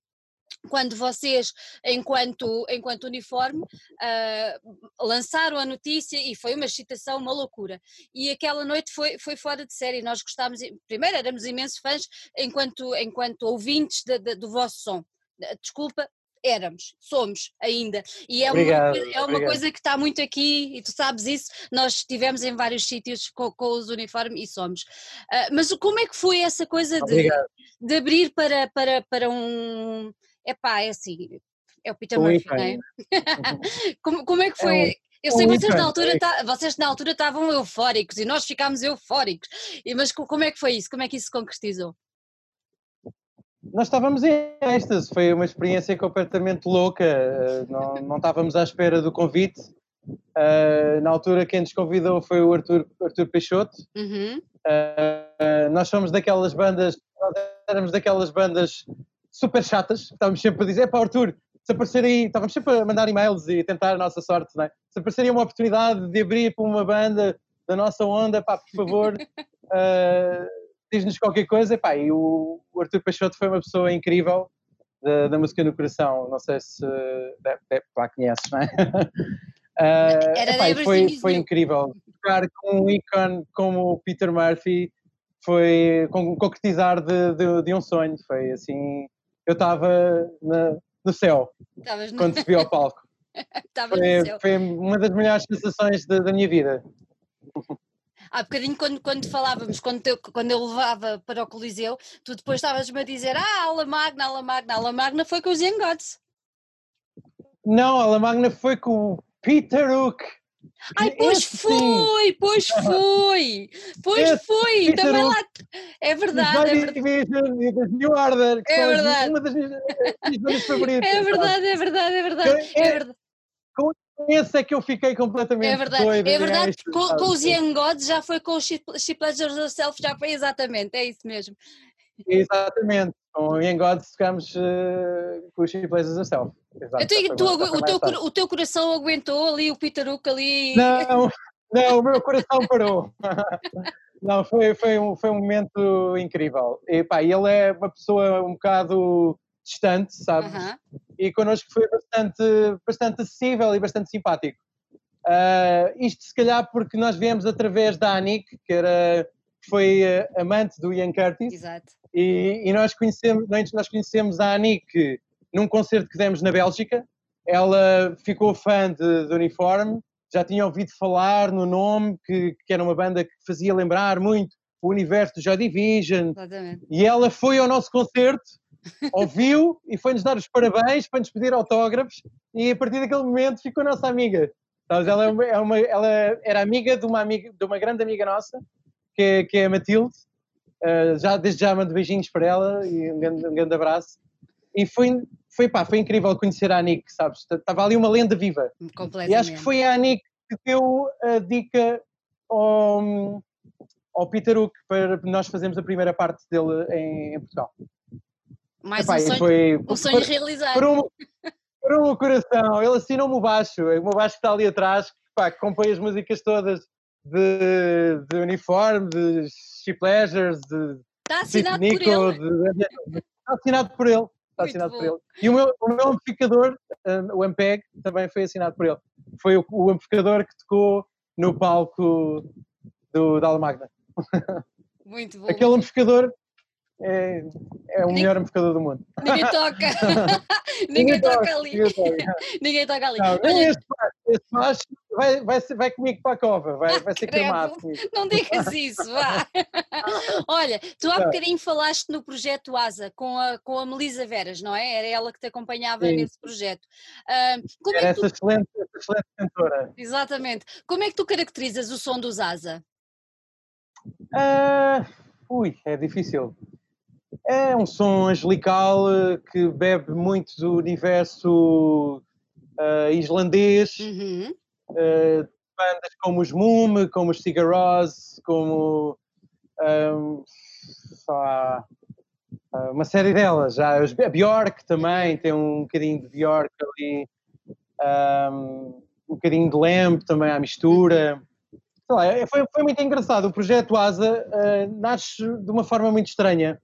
A: quando vocês, enquanto, enquanto uniforme, uh, lançaram a notícia e foi uma excitação, uma loucura. E aquela noite foi, foi fora de série. Nós gostávamos, primeiro éramos imensos fãs enquanto, enquanto ouvintes de, de, do vosso som. Desculpa, éramos, somos ainda. E é
B: Obrigado,
A: uma, é uma coisa que está muito aqui, e tu sabes isso, nós estivemos em vários sítios com, com os uniformes e somos. Uh, mas como é que foi essa coisa de, de abrir para, para, para um. Epá, é assim, é o Peter Murphy, não é? como, como é que foi? É um... Eu sei que vocês na, altura, tá, vocês na altura estavam eufóricos e nós ficámos eufóricos, mas como é que foi isso? Como é que isso se concretizou?
B: Nós estávamos em êxtase, foi uma experiência completamente louca, eh, não, não estávamos à espera do convite. Uh, na altura quem nos convidou foi o Arthur, Arthur Peixoto. Uhum. Uh, nós somos daquelas bandas, éramos daquelas bandas super chatas, estávamos sempre a dizer, pá Arthur, se aparecer aí, estávamos sempre a mandar e-mails e tentar a nossa sorte, não é? Se aparecer aí uma oportunidade de abrir para uma banda da nossa onda, pá, por favor, uh, diz-nos qualquer coisa, pá, e o, o Arthur Peixoto foi uma pessoa incrível da, da música no coração, não sei se deve, deve, lá conheces, não é? Uh, epá, foi, foi incrível. Tocar com um ícone como o Peter Murphy foi concretizar de, de, de um sonho. Foi assim, eu estava no céu Estavas quando no... subi ao palco. foi, foi, uma das melhores sensações da, da minha vida.
A: Há bocadinho, quando, quando falávamos, quando eu, quando eu levava para o Coliseu, tu depois estavas-me a dizer: Ah, Ala Magna, Ala Magna, Ala Magna foi com os Young Gods.
B: Não, Ala Magna foi com o Peter Hook.
A: Ai, pois foi, pois foi, pois foi, Peter também lá. É verdade. É verdade.
B: Das New Order,
A: é verdade.
B: uma das minhas favoritas.
A: É verdade, é verdade, é verdade. É, é verdade.
B: Com esse é que eu fiquei completamente
A: É verdade,
B: doido,
A: é verdade. Com, com os Young Gods já foi com o She Pleasures Herself, já foi exatamente, é isso mesmo.
B: Exatamente, com o Young Gods ficamos uh, com o She Pleasures Herself.
A: Tu, o, teu, o teu coração aguentou ali o Hook ali?
B: Não, não, o meu coração parou. Não, foi, foi, um, foi um momento incrível. E, pá, ele é uma pessoa um bocado distante, sabes? E connosco foi bastante, bastante acessível e bastante simpático. Uh, isto se calhar porque nós viemos através da Anik, que era, foi uh, amante do Ian Curtis.
A: Exato.
B: E, e, nós, conhecemos, nós conhecemos a Anik num concerto que demos na Bélgica. Ela ficou fã de, de uniforme, já tinha ouvido falar no nome, que, que era uma banda que fazia lembrar muito o universo do Joy Division. Exatamente. E ela foi ao nosso concerto ouviu e foi-nos dar os parabéns, foi-nos pedir autógrafos e a partir daquele momento ficou nossa amiga. Ela, é é uma, ela era amiga de uma, amiga, de uma grande amiga nossa, que é, que é a Matilde. Uh, já, desde já mando beijinhos para ela e um grande, um grande abraço. E foi, foi, pá, foi incrível conhecer a Anik, sabes? Estava ali uma lenda viva. E acho que foi a Anik que deu a dica ao, ao Peter Hook para nós fazermos a primeira parte dele em, em Portugal.
A: Mais Epá, um sonho, foi, um sonho por, realizado. Por um,
B: por um coração, ele assinou-me o baixo, o meu baixo que está ali atrás, pá, que compõe as músicas todas de, de uniforme, de She Pleasures, de
A: Está assinado Nico, por ele. De,
B: está assinado por ele. Está assinado por ele. E o meu, o meu amplificador, um, o MPEG, também foi assinado por ele. Foi o, o amplificador que tocou no palco do, da Alamagna.
A: Muito bom.
B: Aquele amplificador é, é o melhor amplificador do mundo.
A: Ninguém toca. ninguém, toca, ali. Ninguém toca, ninguém toca ali. Não,
B: Olha... este macho vai, vai, vai comigo para a cova, vai, vai ser queimado.
A: Não digas isso, vá. Olha, tu há bocadinho falaste no projeto ASA com a, com a Melisa Veras, não é? Era ela que te acompanhava Sim. nesse projeto.
B: Uh, como Era é tu... essa, excelente, essa excelente cantora.
A: Exatamente. Como é que tu caracterizas o som dos ASA?
B: Uh, ui, é difícil. É um som angelical eh, que bebe muito do universo uh, islandês, uhum. uh, bandas como os Moom, como os Sigur Rós, como um, só, uma série delas. Já, a Bjork também tem um bocadinho de Bjork ali, um, um bocadinho de Lamp também à mistura. Lá, é, foi, foi, muito engraçado. O projeto ASA uh, nasce de uma forma muito estranha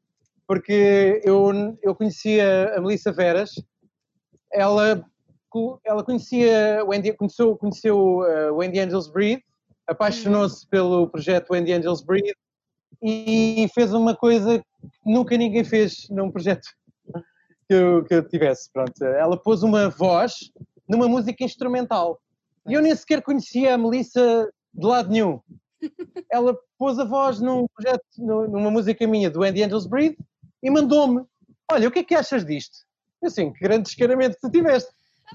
B: porque eu, eu conhecia a Melissa Veras, ela, ela conhecia, Wendy, conheceu, conheceu uh, o Wendy Angels Breed, apaixonou-se uhum. pelo projeto Wendy Angels Breed e fez uma coisa que nunca ninguém fez num projeto que eu, que eu tivesse. Pronto. Ela pôs uma voz numa música instrumental. E eu nem sequer conhecia a Melissa de lado nenhum. Ela pôs a voz num projeto, numa música minha do Andy Angels Breathe e mandou-me: Olha, o que é que achas disto? Eu assim, que grande descaramento que tu tiveste.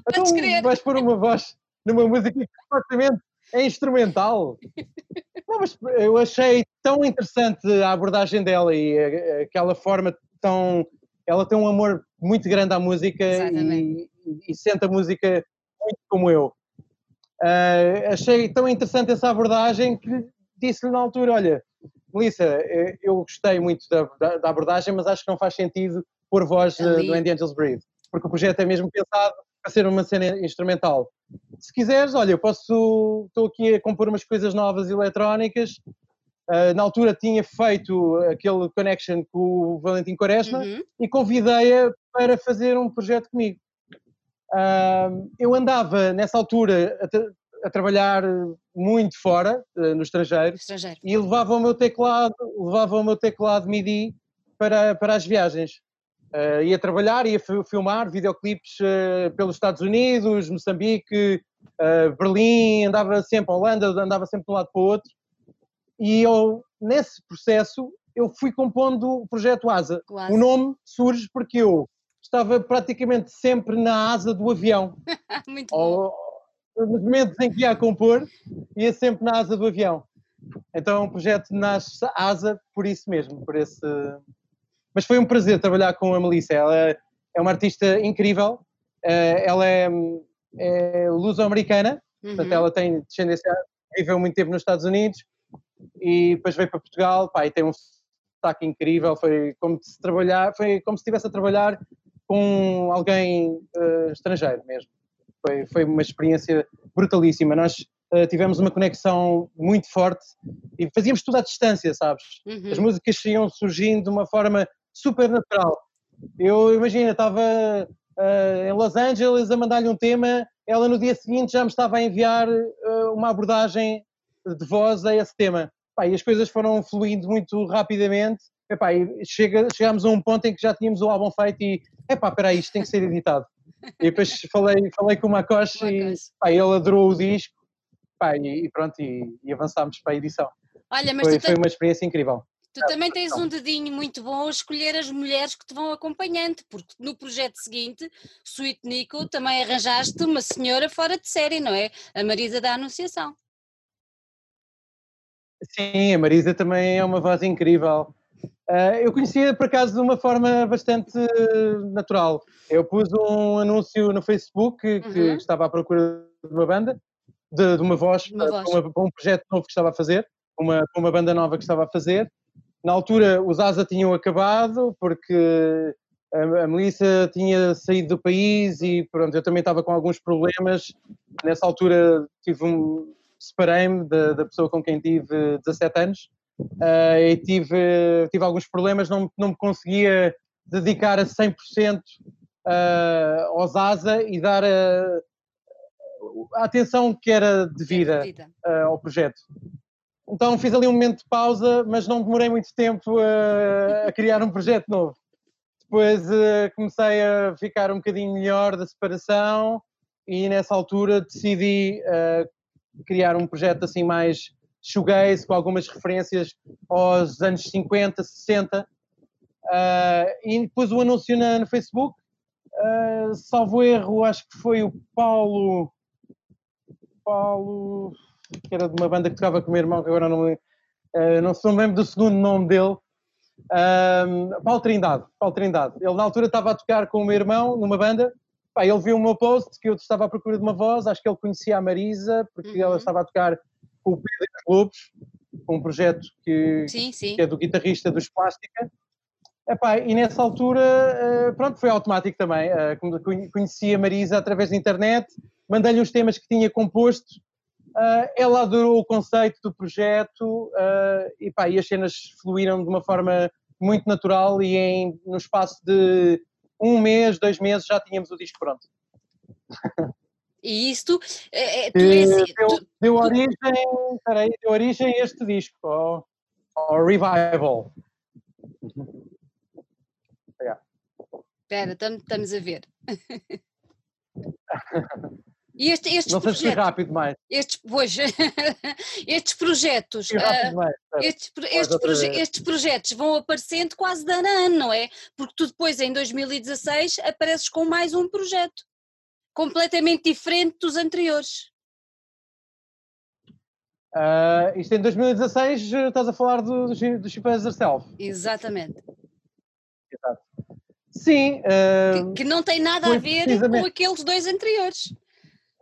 B: Então vais pôr uma voz numa música que completamente é instrumental. Não, mas eu achei tão interessante a abordagem dela e aquela forma tão. Ela tem um amor muito grande à música e, e, sente a música muito como eu. Uh, achei tão interessante essa abordagem que disse-lhe na altura: Olha, Melissa, eh, eu gostei muito da, da, da, abordagem, mas acho que não faz sentido pôr voz Ali. do Andy Angels Breathe, porque o projeto é mesmo pensado para ser uma cena instrumental. Se quiseres, olha, eu posso, estou aqui a compor umas coisas novas eletrónicas. Uh, na altura tinha feito aquele connection com o Valentim Quaresma uhum. e convidei-a para fazer um projeto comigo. Uh, eu andava nessa altura a, a trabalhar muito fora, uh, no estrangeiro, estrangeiro, e levava o meu teclado, levava o meu teclado MIDI para, para as viagens. Uh, ia trabalhar, ia filmar videoclipes uh, pelos Estados Unidos, Moçambique, uh, Berlim, andava sempre, Holanda, andava sempre de um lado para o outro. E eu, nesse processo, eu fui compondo o projeto ASA. O nome surge porque eu estava praticamente sempre na asa do avião.
A: Muito bom.
B: Nos momentos em que ia a compor, ia sempre na asa do avião. Então o projeto nasce asa por isso mesmo, por esse mas foi um prazer trabalhar com a Melissa. Ela é uma artista incrível. Eh, ela é, é luso-americana, uhum. portanto, ela tem descendência, viveu muito tempo nos Estados Unidos e depois veio para Portugal. Pá, e tem um sotaque incrível. Foi como se trabalhar, foi como se estivesse a trabalhar com alguém uh, estrangeiro mesmo. Foi, foi uma experiência brutalíssima. Nós uh, tivemos uma conexão muito forte e fazíamos tudo à distância, sabes? Uhum. As músicas iam surgindo de uma forma super natural. Eu imagino, estava uh, em Los Angeles a mandar-lhe um tema, ela no dia seguinte já me estava a enviar uh, uma abordagem de voz a esse tema. Pá, e as coisas foram fluindo muito rapidamente. Epá, e chega, chegámos a um ponto em que já tínhamos o álbum feito e, epá, espera aí, isto tem que ser editado. E depois falei, falei com o Makosh e pá, ele adorou o disco pá, e, e, pronto, e, e, avançámos para a edição.
A: Olha, mas
B: foi, foi uma experiência incrível.
A: Tu também tens um dedinho muito bom a escolher as mulheres que te vão acompanhando, porque no projeto seguinte, Sweet Nico, também arranjaste uma senhora fora de série, não é? A Marisa da Anunciação.
B: Sim, a Marisa também é uma voz incrível. Uh, eu conhecia por acaso de uma forma bastante natural. Eu pus um anúncio no Facebook que, uhum. estava à procura de uma banda, de, de uma voz, uma voz. Para, uma, para, um projeto novo que estava a fazer, uma, uma banda nova que estava a fazer, na altura os ASA tinham acabado porque a, a Melissa tinha saído do país e pronto, eu também estava com alguns problemas. Nessa altura tive um, separei-me da, da, pessoa com quem tive 17 anos uh, e tive, tive alguns problemas, não, não me conseguia dedicar a 100% uh, eh, aos ASA e dar a, a atenção que era devida uh, ao projeto. Então fiz ali um momento de pausa, mas não demorei muito tempo a, a criar um projeto novo. Depois uh, comecei a ficar um bocadinho melhor da separação e nessa altura decidi uh, criar um projeto assim mais shoegaze, com algumas referências aos anos 50, 60. Uh, e pus o anúncio na, no Facebook. Uh, salvo erro, acho que foi o Paulo. Paulo que era de uma banda que tocava com o meu irmão, que agora não me, uh, não se lembro do segundo nome dele. Um, Paulo Trindade, Paulo Trindade. Ele na altura estava a tocar com o meu irmão numa banda. Pá, ele viu o meu post que eu estava à procura de uma voz. Acho que ele conhecia a Marisa, porque uhum. ela estava a tocar com o Pedro Lobos, um projeto que, sim, sim. que é do guitarrista dos Plástica. Epá, e nessa altura, uh, pronto, foi automático também. Uh, conheci a Marisa através da internet, mandei-lhe os temas que tinha composto Uh, ela adorou o conceito do projeto e, pá, e as cenas fluíram de uma forma muito natural e em, no espaço de um mês, dois meses já tínhamos o disco pronto.
A: E isto é,
B: é, deu, tu, deu, origem, peraí, deu origem a este disco, ao, ao Revival.
A: Espera, estamos a ver. E este, estes
B: não sei se rápido mais.
A: Estes, pois, estes projetos, uh, mais, estes, estes, proje estes, projetos vão aparecendo quase de ano a ano, não é? Porque tu depois, em 2016, apareces com mais um projeto, completamente diferente dos anteriores.
B: Uh, isto em 2016 estás a falar do, do, do Chip Self.
A: Exatamente.
B: Exato. Sim.
A: Uh, que, que, não tem nada a ver com aqueles dois anteriores.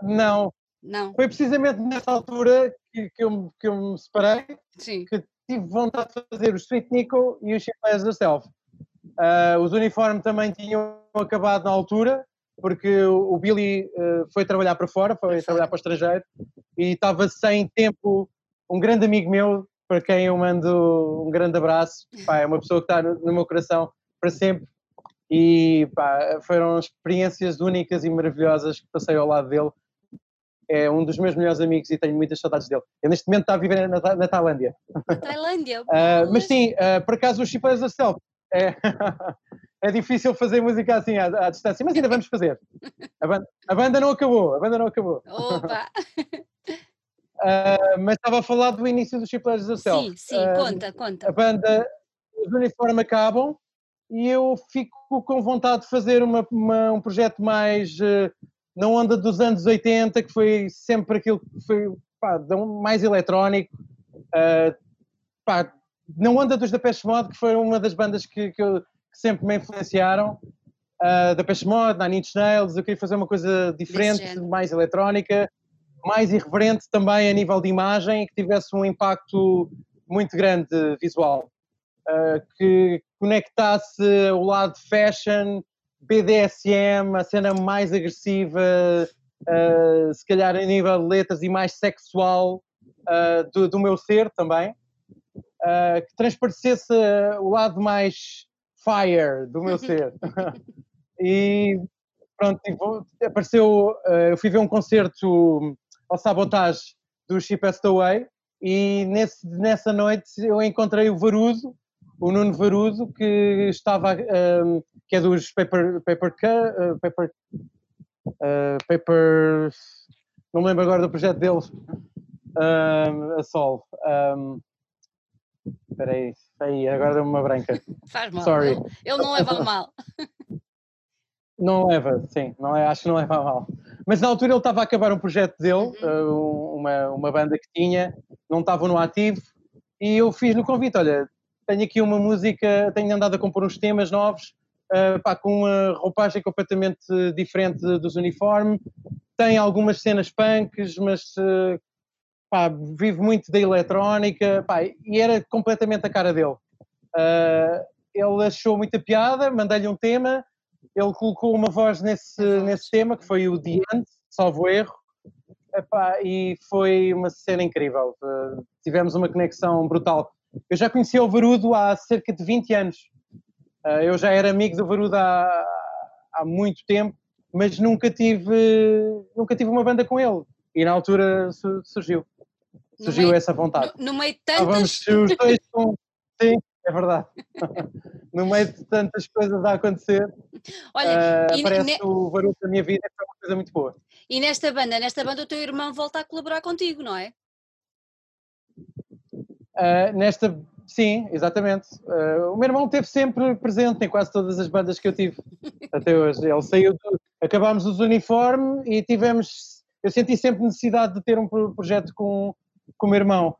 B: Não. Não. Foi precisamente nessa altura que, que, eu, que eu me separei Sim. que tive vontade de fazer o Street Nico e o as Yourself. Uh, os uniformes também tinham acabado na altura, porque o, Billy uh, foi trabalhar para fora, foi trabalhar para o estrangeiro, e estava sem tempo. Um grande amigo meu, para quem eu mando um grande abraço, pá, é uma pessoa que está no, meu coração para sempre, e pá, foram experiências únicas e maravilhosas que passei ao lado dele é um dos meus melhores amigos e tenho muitas saudades dele. Ele neste momento está a viver na, na Tailândia.
A: Tailândia?
B: uh, mas sim, uh, por acaso o Chip as Yourself é, é difícil fazer música assim à, à, distância, mas ainda vamos fazer. A banda, a banda não acabou, a banda não acabou.
A: Opa!
B: Uh, mas estava a falar do início do Chip as Yourself.
A: Sim, sim, conta, conta.
B: A banda, os uniformes acabam e eu fico com vontade de fazer uma, uma, um projeto mais na onda dos anos 80, que foi sempre aquilo que foi pá, mais eletrónico, uh, pá, na onda dos Depeche Mode, que foi uma das bandas que, que, eu, sempre me influenciaram, uh, Depeche Mode, Nine Inch Nails, eu queria fazer uma coisa diferente, mais eletrónica, mais irreverente também a nível de imagem, que tivesse um impacto muito grande visual, uh, que conectasse o lado fashion BDSM, a cena mais agressiva, uh, se calhar a nível de letras e mais sexual do, do, meu ser também, que transparecesse o lado mais fire do meu ser. e pronto, apareceu, eu fui ver um concerto ao Sabotage do Chip Away e nesse, nessa noite eu encontrei o Varudo, o Nuno Varudo, que estava, um, que é dos Paper, paper, uh, paper, uh, paper, não me lembro agora do projeto deles, um, a Sol. Um, espera aí, aí, agora deu-me uma branca.
A: Faz mal, Sorry. Ele, ele não leva mal.
B: Não leva, sim, não é, acho que não leva a mal. Mas na altura ele estava a acabar um projeto dele, uhum. uh, uma, uma banda que tinha, não estava no ativo, e eu fiz-lhe o convite, olha, tenho aqui uma música, tenho andado a compor uns temas novos, uh, pá, com uma roupagem completamente diferente dos uniformes, tem algumas cenas punks, mas uh, pá, vive muito da eletrónica, pá, e era completamente a cara dele. Uh, ele achou muita piada, mandei-lhe um tema, ele colocou uma voz nesse, nesse tema, que foi o End, salvo erro, Epá, e foi uma cena incrível. Uh, tivemos uma conexão brutal. Eu já conhecia o Varudo há cerca de 20 anos. Uh, eu já era amigo do Varudo há, há muito tempo, mas nunca tive, nunca tive uma banda com ele. E na altura surgiu. Surgiu meio, essa vontade.
A: No, no meio de tantas...
B: os dois com... Sim, é verdade. no meio de tantas coisas a acontecer, Olha, uh, aparece ne... o Varudo da minha vida, foi uma coisa muito boa.
A: E nesta banda, nesta banda o teu irmão volta a colaborar contigo, não é?
B: Uh, nesta, sim, exatamente. Uh, o meu irmão esteve sempre presente em quase todas as bandas que eu tive até hoje. Ele saiu, do, acabámos os uniformes e tivemos. Eu senti sempre necessidade de ter um projeto com, com o meu irmão.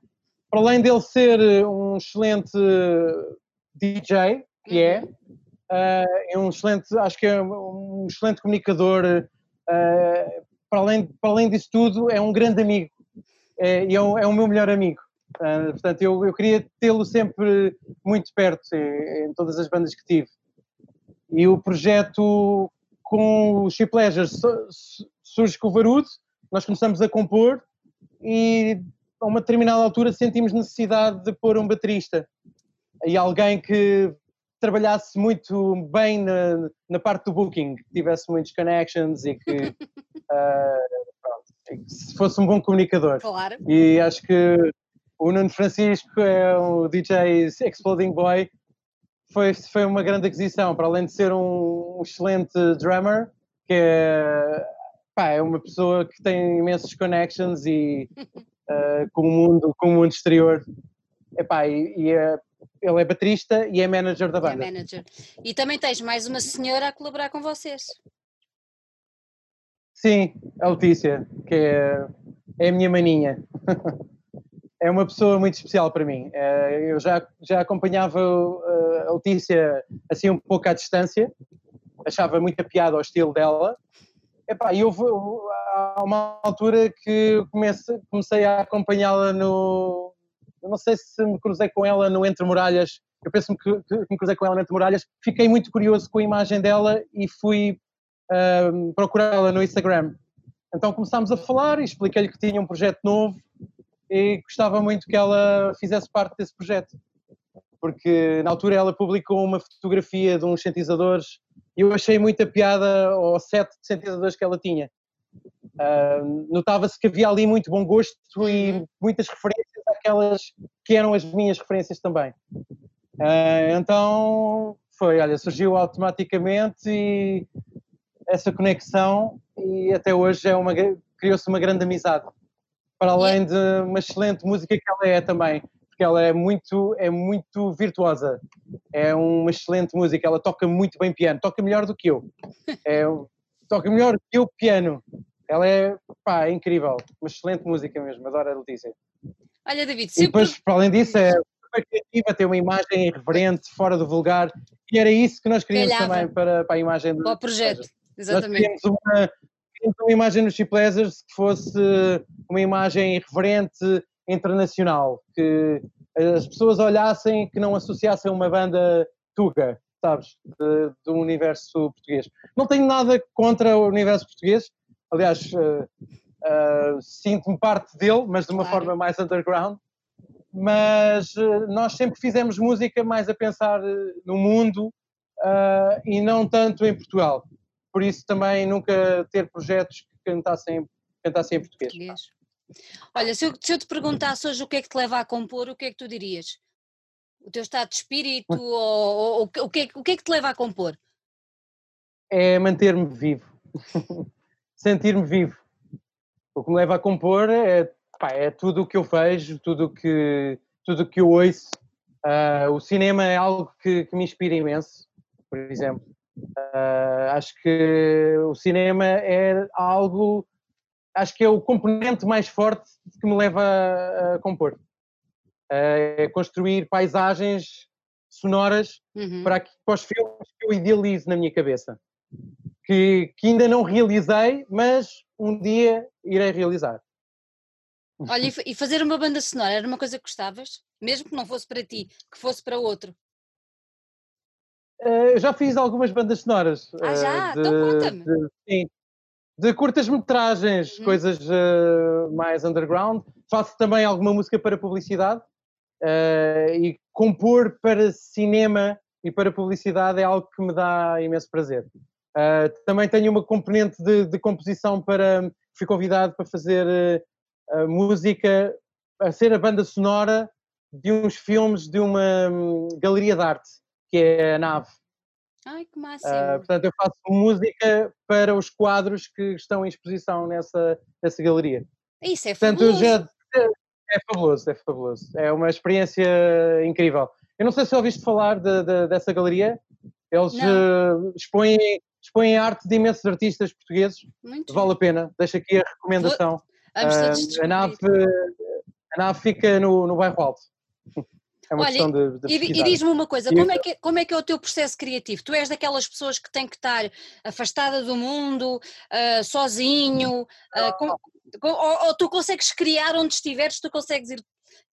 B: Para além dele ser um excelente DJ, que é, uh, é um excelente, acho que é um excelente comunicador. Para, além, para além disso tudo, é um grande amigo. É, é, o, é o meu melhor amigo. Portanto, eu, eu queria tê-lo sempre muito perto em, em, todas as bandas que tive. E o projeto com o Chip Pleasure surge com o Varudo, nós começamos a compor e a uma determinada altura sentimos necessidade de pôr um baterista e alguém que trabalhasse muito bem na, na parte do booking, que tivesse muitos connections e que, uh, pronto, que fosse um bom comunicador.
A: Claro.
B: E acho que o Nuno Francisco é o DJ Exploding Boy, foi, foi uma grande aquisição, para além de ser um, um excelente drummer, que é, pá, é uma pessoa que tem imensos connections e uh, com, o mundo, com o mundo exterior. Epá, e, e é, ele é baterista e é manager da banda.
A: É manager. E também tens mais uma senhora a colaborar com vocês.
B: Sim, a Letícia, que é, é a minha maninha. é uma pessoa muito especial para mim. Eh, eu já, já acompanhava eh, a Letícia assim um pouco à distância, achava muita piada ao estilo dela. E houve há uma altura que comecei, comecei a acompanhá-la no. Eu não sei se me cruzei com ela no Entre Muralhas, eu penso que, que me cruzei com ela no Entre Muralhas. Fiquei muito curioso com a imagem dela e fui procurá-la no Instagram. Então começámos a falar e expliquei-lhe que tinha um projeto novo e gostava muito que ela fizesse parte desse projeto. Porque na altura ela publicou uma fotografia de uns sintetizadores e eu achei muita piada ao set de sintetizadores que ela tinha. Uh, Notava-se que havia ali muito bom gosto e uhum. muitas referências àquelas que eram as minhas referências também. Uh, então foi, olha, surgiu automaticamente e essa conexão e até hoje é uma criou-se uma grande amizade para além de uma excelente música que ela é também, porque ela é muito, é muito virtuosa, é uma excelente música, ela toca muito bem piano, toca melhor do que eu, é, toca melhor do que eu piano, ela é, pá, é incrível, uma excelente música mesmo, adoro a Letícia.
A: Olha David,
B: e depois, para além disso, é super criativa, tem uma imagem irreverente, fora do vulgar, e era isso que nós queríamos Calhava. também para, para a imagem do
A: para o projeto. Exatamente.
B: Nós queríamos uma, uma imagem nos Chip Pleasures que fosse uma imagem reverente internacional, que as pessoas olhassem, que não associassem uma banda tuga, sabes, de, do universo português. Não tenho nada contra o universo português, aliás, uh, uh, sinto-me parte dele, mas de uma claro. forma mais underground. Mas uh, nós sempre fizemos música mais a pensar no mundo e não tanto em Portugal por isso também nunca ter projetos que cantassem, cantassem em português. português.
A: Olha, se eu, se eu, te perguntasse hoje o que é que te leva a compor, o que é que tu dirias? O teu estado de espírito ou, ou, ou o, que é, o que é que te leva a compor?
B: É manter-me vivo, sentir-me vivo. O que me leva a compor é, pá, é tudo o que eu vejo, tudo o que, tudo que eu ouço. Uh, o cinema é algo que, que me inspira imenso, por exemplo. Uh, acho que o cinema é algo, acho que é o componente mais forte que me leva a, a compor. É construir paisagens sonoras uhum. para, para, os filmes que eu idealizo na minha cabeça. Que, que ainda não realizei, mas um dia irei realizar.
A: Olha, e fazer uma banda sonora era uma coisa que gostavas? Mesmo que não fosse para ti, que fosse para outro?
B: Uh, já fiz algumas bandas sonoras.
A: Ah, já? Uh, então conta-me.
B: Sim. De curtas-metragens, uhum. coisas uh, mais underground. Faço também alguma música para publicidade. e compor para cinema e para publicidade é algo que me dá imenso prazer. também tenho uma componente de, de, composição para. Fui convidado para fazer música, a ser a banda sonora de uns filmes de uma um, galeria de arte que é a nave.
A: Ai, que máximo! Uh,
B: portanto, eu faço música para os quadros que estão em exposição nessa, nessa galeria.
A: Isso é portanto, fabuloso! Já,
B: é, é fabuloso, é fabuloso. É uma experiência incrível. Eu não sei se ouviste falar de, de, dessa galeria. Eles uh, expõem, expõem arte de imensos artistas portugueses. Muito vale a pena. Deixo aqui a recomendação.
A: Uh, a,
B: nave, a nave fica no, no bairro Alto. É uma Olha, questão de, de
A: E, e diz-me uma coisa, como é, que, como é que é o teu processo criativo? Tu és daquelas pessoas que têm que estar afastada do mundo, uh, sozinho, uh, com, com, ou, ou, tu consegues criar onde estiveres, tu consegues ir...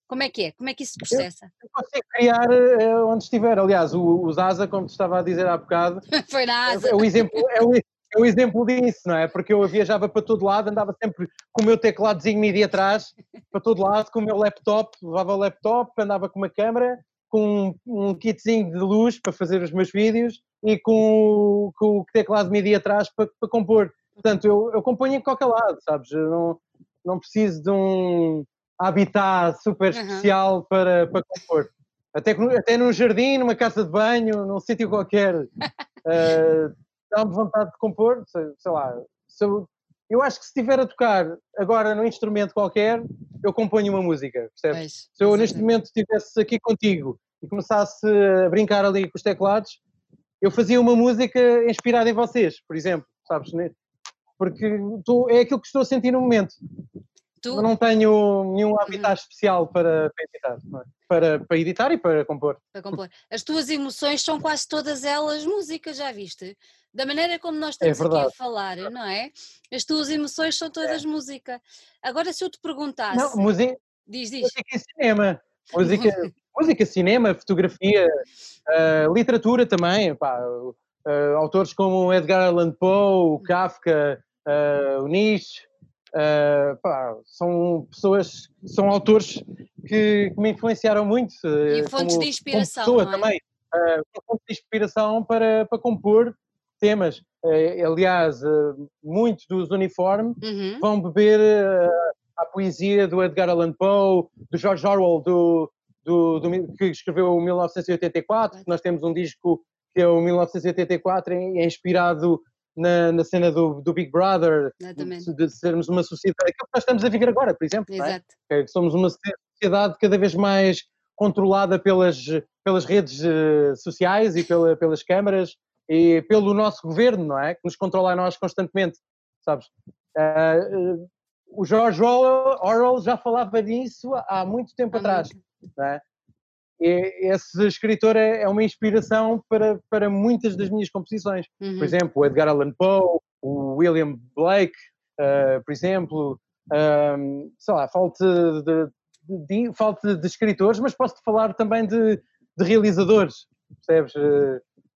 A: Como é que é? Como é que isso se processa?
B: Eu, eu consigo criar uh, onde estiver. Aliás, o, o Zaza, como te estava a dizer há bocado,
A: Foi na Asa.
B: É, é, o exemplo, é, o, é o exemplo disso, não é? Porque eu viajava para todo lado, andava sempre com o meu tecladozinho MIDI atrás, para todo lado, com o meu laptop, levava o laptop, andava com uma câmera, com um, um kitzinho de luz para fazer os meus vídeos e com, com o teclado MIDI atrás para, para compor. Portanto, eu, eu componho em qualquer lado, sabes? Eu não, não preciso de um habitat super especial uhum. para, para compor. Até, até num jardim, numa casa de banho, num sítio qualquer. Uh, Dá-me vontade de compor, sei, sei lá. Eu, eu, acho que se estiver a tocar agora num instrumento qualquer, eu componho uma música, percebes? se eu neste momento estivesse aqui contigo e começasse a brincar ali com os teclados, eu fazia uma música inspirada em vocês, por exemplo, sabes? Né? Porque tô, é aquilo que estou a sentir no momento. Tu... Eu não tenho nenhum uhum. habitat uhum. especial para, para editar, é? para, para editar e para compor.
A: Para compor. As tuas emoções são quase todas elas músicas, já viste? Da maneira como nós é estamos é aqui a falar, não é? As tuas emoções são todas é. música. Agora, se eu te perguntasse.
B: Não, música.
A: Diz, diz.
B: Música e cinema. Música, música cinema, fotografia, uh, literatura também. Pá, uh, autores como Edgar Allan Poe, o Kafka, uh, o Nietzsche. Pá, são pessoas, são autores que, que me influenciaram muito.
A: E fontes como, de inspiração. Como pessoa
B: é? também. Uh, fontes de inspiração para, para compor temas. Uh, aliás, muitos dos uniformes uhum. vão beber a poesia do Edgar Allan Poe, do George Orwell, do, do, do, que escreveu o 1984. Nós temos um disco que é o 1984, é inspirado na, na cena do, do, Big Brother, de, de, sermos uma sociedade, aquilo que nós estamos a viver agora, por exemplo, é? É? somos uma sociedade cada vez mais controlada pelas, pelas redes uh, sociais e pela, pelas câmaras e pelo nosso governo, não é? Que nos controla a nós constantemente, sabes? Uh, uh, o George Orwell já falava disso há muito tempo há atrás, muito. é? esse escritor é, é, uma inspiração para, para muitas das minhas composições. Uhum. Por exemplo, o Edgar Allan Poe, o William Blake, uh, por exemplo, um, sei lá, falta de, de, de, de, escritores, mas posso-te falar também de, de realizadores, percebes?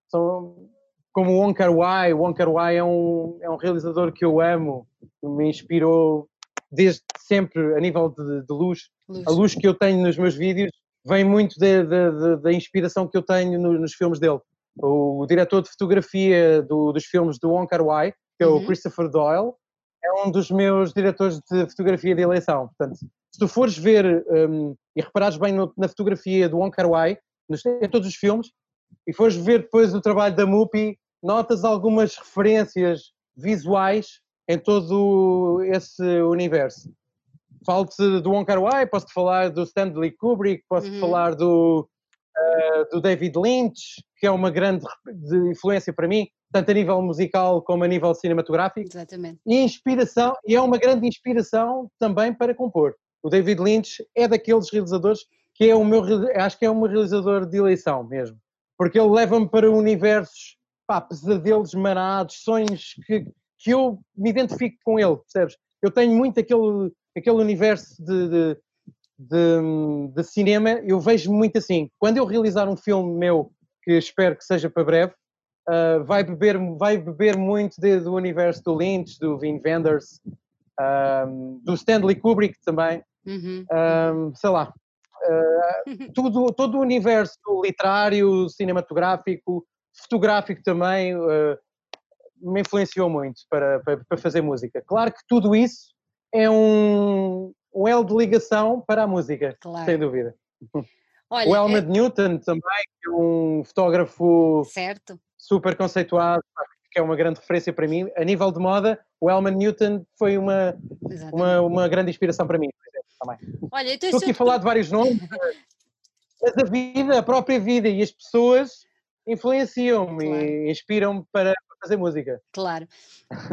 B: São, como Wong Kar Wai, Wong Kar Wai é um, é um realizador que eu amo, que me inspirou desde sempre a nível de, de luz. luz. A luz que eu tenho nos meus vídeos vem muito da inspiração que eu tenho no, nos filmes dele. O, o, diretor de fotografia do, dos filmes do Wong Kar Wai, que é o uhum. Christopher Doyle, é um dos meus diretores de fotografia de eleição. Portanto, se tu fores ver um, e reparares bem no, na fotografia do Wong Kar Wai, nos, em todos os filmes, e fores ver depois o trabalho da Mupi, notas algumas referências visuais em todo esse universo. Falo-te do Wong Kar Wai, posso-te falar do Stanley Kubrick, posso-te uhum. falar do, uh, do David Lynch, que é uma grande influência para mim, tanto a nível musical como a nível cinematográfico.
A: Exatamente.
B: E inspiração, e é uma grande inspiração também para compor. O David Lynch é daqueles realizadores que é o meu, acho que é um realizador de eleição mesmo, porque ele leva-me para universos, pá, pesadelos marados, sonhos que, que eu me identifico com ele, percebes? Eu tenho muito aquele aquele universo de, de, de, de, cinema, eu vejo muito assim. Quando eu realizar um filme meu, que espero que seja para breve, uh, vai, beber, vai beber muito de, do universo do Lynch, do Wim Wenders, um, do Stanley Kubrick também, uhum. um, sei lá. Uh, tudo, todo o universo literário, cinematográfico, fotográfico também, uh, me influenciou muito para, para, para, fazer música. Claro que tudo isso é um, um elo de ligação para a música, claro. sem dúvida. Olha, o Helmut é... Newton também, que é um fotógrafo
A: certo.
B: super conceituado, que é uma grande referência para mim. A nível de moda, o Helmut Newton foi uma, uma, uma, grande inspiração para mim, também. Olha, então Estou aqui a falar de vários nomes, mas a vida, a própria vida e as pessoas influenciam-me claro. e inspiram-me para fazer música.
A: Claro.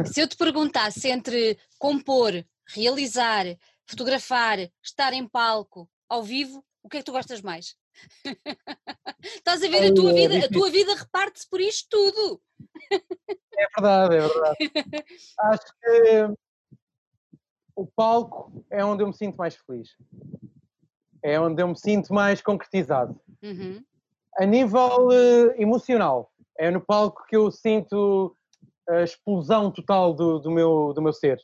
A: Se eu te perguntasse entre compor realizar, fotografar, estar em palco, ao vivo, o que é que tu gostas mais? Estás a ver a tua vida, a tua vida reparte-se por isto tudo.
B: É verdade, é verdade. Acho que o palco é onde eu me sinto mais feliz. É onde eu me sinto mais concretizado. Uhum. A nível uh, emocional, é no palco que eu sinto a explosão total do, do, meu, do meu ser.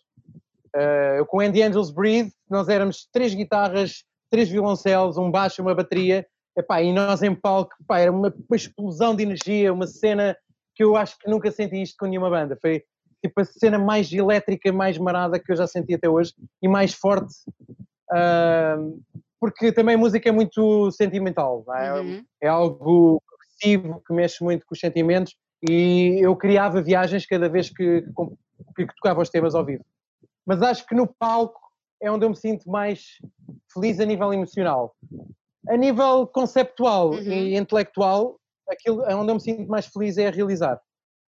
B: Uh, com Andy Angels Breathe, nós éramos três guitarras, três violoncelos, um baixo, uma bateria, epá, e nós em palco, epá, era uma, uma, explosão de energia, uma cena que eu acho que nunca senti isto com nenhuma banda. Foi tipo a cena mais elétrica, mais marada que eu já senti até hoje e mais forte. Uh, porque também a música é muito sentimental, é? Uhum. é? algo agressivo que mexe muito com os sentimentos e eu criava viagens cada vez que, que, que tocava os temas ao vivo. Mas acho que no palco é onde eu me sinto mais feliz a nível emocional. A nível conceptual uhum. e intelectual, aquilo onde eu me sinto mais feliz é a realizar.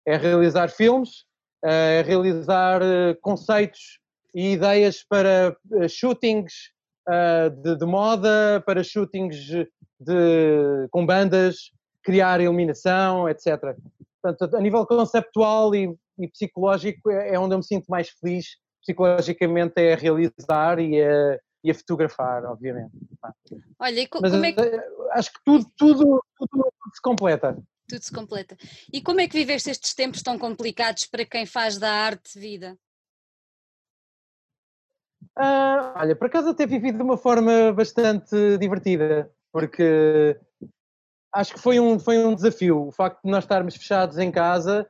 B: É realizar filmes, é realizar eh, conceitos e ideias para eh, shootings uh, de, de, moda, para shootings de, com bandas, criar iluminação, etc. Portanto, a nível conceptual e, e psicológico é, é onde eu me sinto mais feliz psicologicamente é a realizar e a, e a fotografar, obviamente.
A: Olha, e co Mas, como é que... Eh,
B: acho que tudo, tudo, tudo se completa.
A: Tudo se completa. E como é que viveste estes tempos tão complicados para quem faz da arte vida?
B: Ah, olha, por acaso até vivi de uma forma bastante divertida, porque acho que foi um, foi um desafio. O facto de nós estarmos fechados em casa,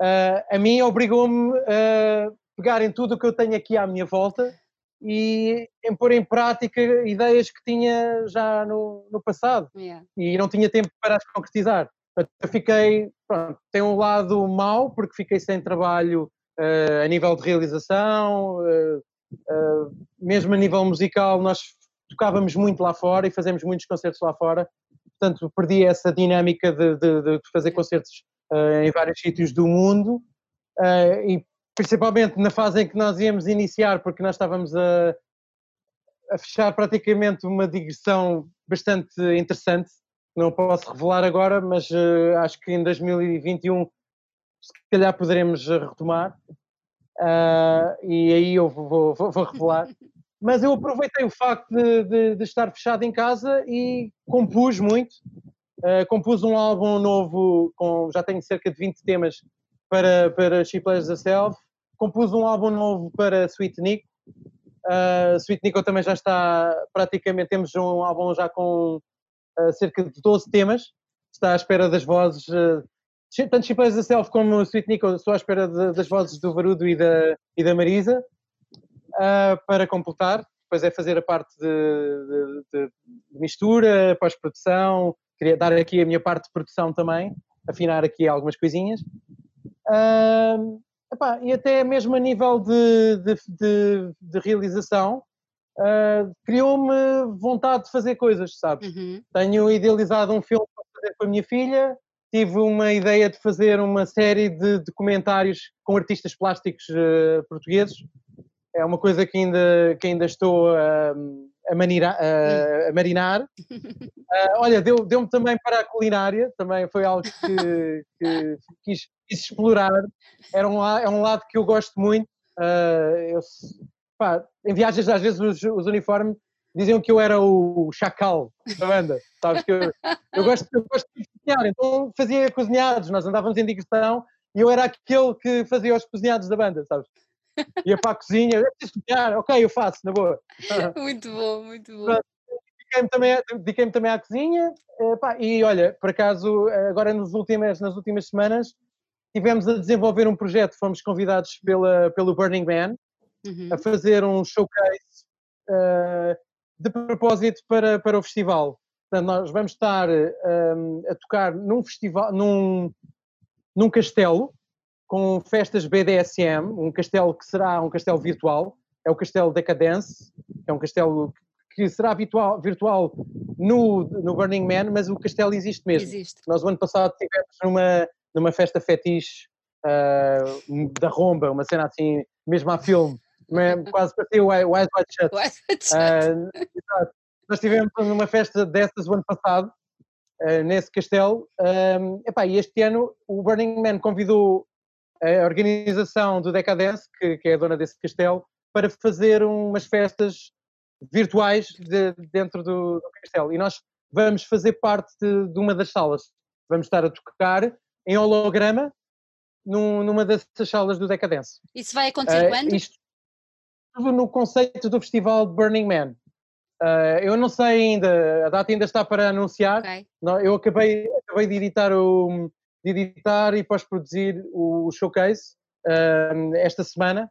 B: uh, a mim obrigou-me a pegar em tudo o que eu tenho aqui à minha volta e em pôr em prática ideias que tinha já no, no passado yeah. e não tinha tempo para as concretizar. Eu fiquei, pronto, tem um lado mau, porque fiquei sem trabalho uh, a nível de realização, uh, uh, mesmo a nível musical, nós tocávamos muito lá fora e fazemos muitos concertos lá fora, portanto perdi essa dinâmica de, de, de fazer concertos em vários sítios do mundo e principalmente na fase em que nós íamos iniciar, porque nós estávamos a, a fechar praticamente uma digressão bastante interessante, não posso revelar agora, mas acho que em 2021 se calhar poderemos retomar. Uh, e aí eu vou, vou, vou, revelar. Mas eu aproveitei o facto de, de, de, estar fechado em casa e compus muito. Uh, compus um álbum novo, com, já tenho cerca de 20 temas para, para She Plays Herself. Compus um álbum novo para Sweet Nico. Uh, Sweet Nico também já está praticamente, temos um álbum já com uh, cerca de 12 temas. Está à espera das vozes tanto Chipês da Self como Sweet Nico, estou à espera de, das vozes do Varudo e da, e da Marisa uh, para completar. Depois é fazer a parte de, de, de mistura, pós-produção, queria dar aqui a minha parte de produção também, afinar aqui algumas coisinhas. Uh, epá, e até mesmo a nível de, de realização, uh, criou-me vontade de fazer coisas, sabes? Uhum. Tenho idealizado um filme para fazer com a minha filha, tive uma ideia de fazer uma série de documentários com artistas plásticos uh, portugueses. É uma coisa que ainda, que ainda estou a, a, manira, a, a marinar. Uh, olha, deu-me deu também para a culinária, também foi algo que, que quis, quis, explorar. Era um, é um lado que eu gosto muito. Uh, eu, pá, em viagens, às vezes, os, os uniformes diziam que eu era o chacal da banda, sabes? Que eu, eu, gosto, eu gosto de cozinhar, então fazia cozinhados, nós andávamos em digressão e eu era aquele que fazia os cozinhados da banda, sabes? Ia para a cozinha, eu preciso cozinhar, ok, eu faço, na boa.
A: Muito bom, muito bom.
B: Dediquei-me também, dediquei também à cozinha epá, e olha, por acaso, agora nas últimas, nas últimas semanas tivemos a desenvolver um projeto, fomos convidados pela, pelo Burning Man uhum. a fazer um showcase uh, de propósito para, para o festival. Portanto, nós vamos estar um, a tocar num festival, num, num castelo, com festas BDSM, um castelo que será um castelo virtual, é o Castelo Decadence, é um castelo que será virtual, virtual no, no Burning Man, mas o castelo existe mesmo. Existe. Nós, o ano passado, estivemos numa, numa festa fetiche uh, da Romba, uma cena assim, mesmo a filme, quase parecia o Eyes Wide Shut. Uh, nós tivemos numa festa dessas o ano passado, uh, nesse castelo, um, epá, e este ano o Burning Man convidou a organização do Decadence, que, que é a dona desse castelo, para fazer umas festas virtuais de, dentro do, do, castelo. E nós vamos fazer parte de, de, uma das salas. Vamos estar a tocar em holograma num, numa dessas salas do Decadence.
A: Isso vai acontecer uh, quando? Isto,
B: no conceito do festival de Burning Man. Uh, eu não sei ainda, a data ainda está para anunciar. Okay. Eu acabei, acabei de editar o de editar e pós-produzir o showcase uh, esta semana.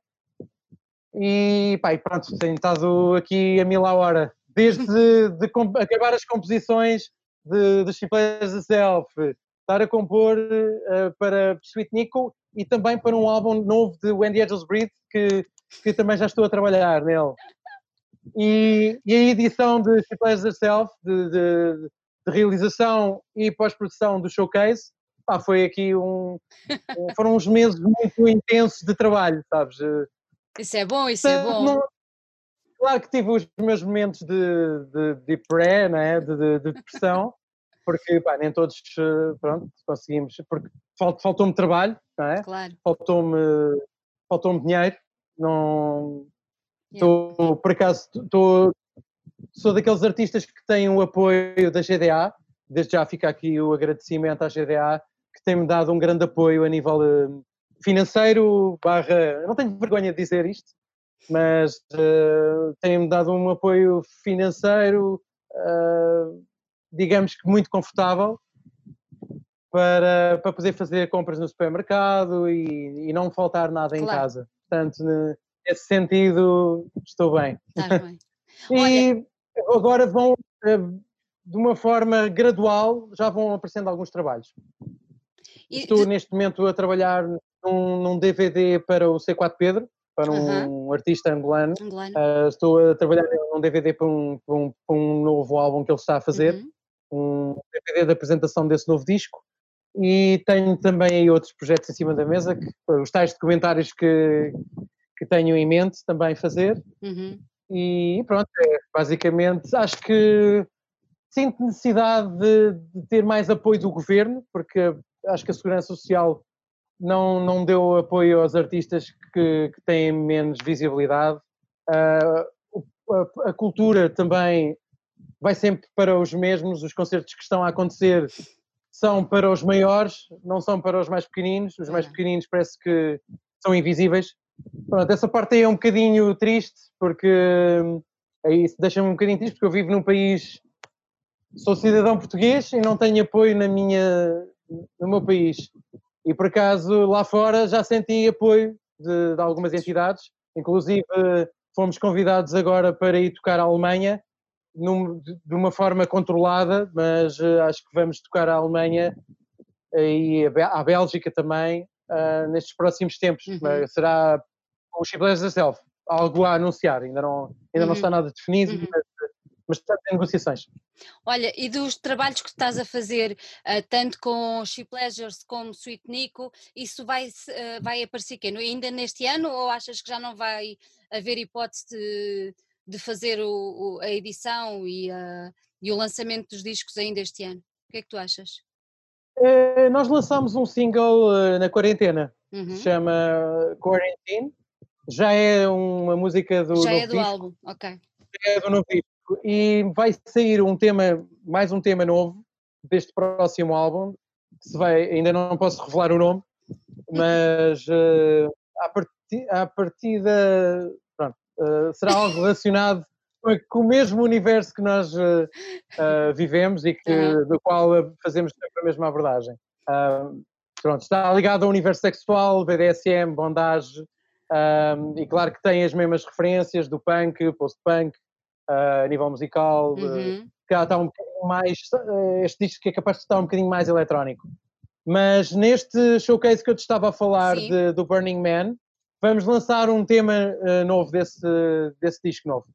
B: E, pá, e pronto, tenho estado aqui a mil a hora desde de, acabar as composições de, de She Plays Herself, estar a compor uh, para Sweet Nico e também para um álbum novo de the Angels Breathe, que, que também já estou a trabalhar nele. E, e a edição de She Plays Herself, de, de, de realização e pós-produção do showcase, pá, foi aqui um, foram uns meses muito intensos de trabalho, sabes?
A: Isso é bom, isso é bom.
B: Claro que tive os meus momentos de, de, de pré, né? de, de, de depressão, porque pá, nem todos eh, pronto, conseguimos, porque faltou-me trabalho, não é? Claro. faltou-me faltou dinheiro, não yeah. por acaso, estou, sou daqueles artistas que têm o apoio da GDA, desde já fica aqui o agradecimento à GDA, que tem-me dado um grande apoio a nível eh, financeiro, barra, não tenho vergonha de dizer isto, mas uh, tem-me dado um apoio financeiro, uh, digamos que muito confortável, para, para poder fazer compras no supermercado e, e não faltar nada claro. em casa. Portanto, nesse sentido, estou bem. bem. e Olha... agora vão, eh, de uma forma gradual, já vão aparecendo alguns trabalhos. E estou de... neste momento a trabalhar num, num, DVD para o C4 Pedro, para um artista angolano. angolano. Uh, estou a trabalhar num DVD para um, para um, para um, novo álbum que ele está a fazer, uh -huh. um DVD da apresentação desse novo disco e tenho também aí outros projetos em cima da mesa, que, os tais documentários que, que tenho em mente também fazer. Uhum. E pronto, é, basicamente acho que sinto necessidade de, de, ter mais apoio do governo, porque acho que a Segurança Social não, não deu apoio aos artistas que, que têm menos visibilidade. Uh, a, a cultura também vai sempre para os mesmos, os concertos que estão a acontecer são para os maiores, não são para os mais pequeninos. Os mais pequeninos parece que são invisíveis. Pronto, essa parte aí é um bocadinho triste, porque aí deixa-me um bocadinho triste, porque eu vivo num país, sou cidadão português e não tenho apoio na minha, no meu país. E por acaso lá fora já senti apoio de, de algumas entidades, inclusive fomos convidados agora para ir tocar à Alemanha num, de uma forma controlada, mas uh, acho que vamos tocar a Alemanha e a, Bélgica também uh, nestes próximos tempos. Uhum. Será o Chiblas da Self, algo a anunciar, ainda não, ainda uhum. não está nada definido, uhum. mas, mas está em negociações.
A: Olha, e dos trabalhos que estás a fazer, uh, tanto com She Pleasures como Sweet Nico, isso vai, uh, vai aparecer quê? ainda neste ano ou achas que já não vai haver hipótese de de fazer o, o, a edição e, a, e, o lançamento dos discos ainda este ano. O que é que tu achas?
B: É, nós lançámos um single uh, na quarentena, uhum. se chama Quarantine. Já é uma música do.
A: Já
B: é
A: do disco. álbum, ok.
B: É do novo disco. E vai sair um tema, mais um tema novo deste próximo álbum. Se vai, ainda não posso revelar o nome, mas uh, à, parti, à partida uh, será algo relacionado com o mesmo universo que nós uh, uh, vivemos e que, uhum. do qual fazemos sempre a mesma abordagem. pronto, está ligado ao universo sexual, BDSM, bondage, e claro que tem as mesmas referências do punk, post-punk, a nível musical, uhum. que está um bocadinho mais, este disco que é capaz de estar um bocadinho mais eletrónico. Mas neste showcase que eu te estava a falar de, do Burning Man, vamos lançar um tema uh, novo desse, desse disco novo.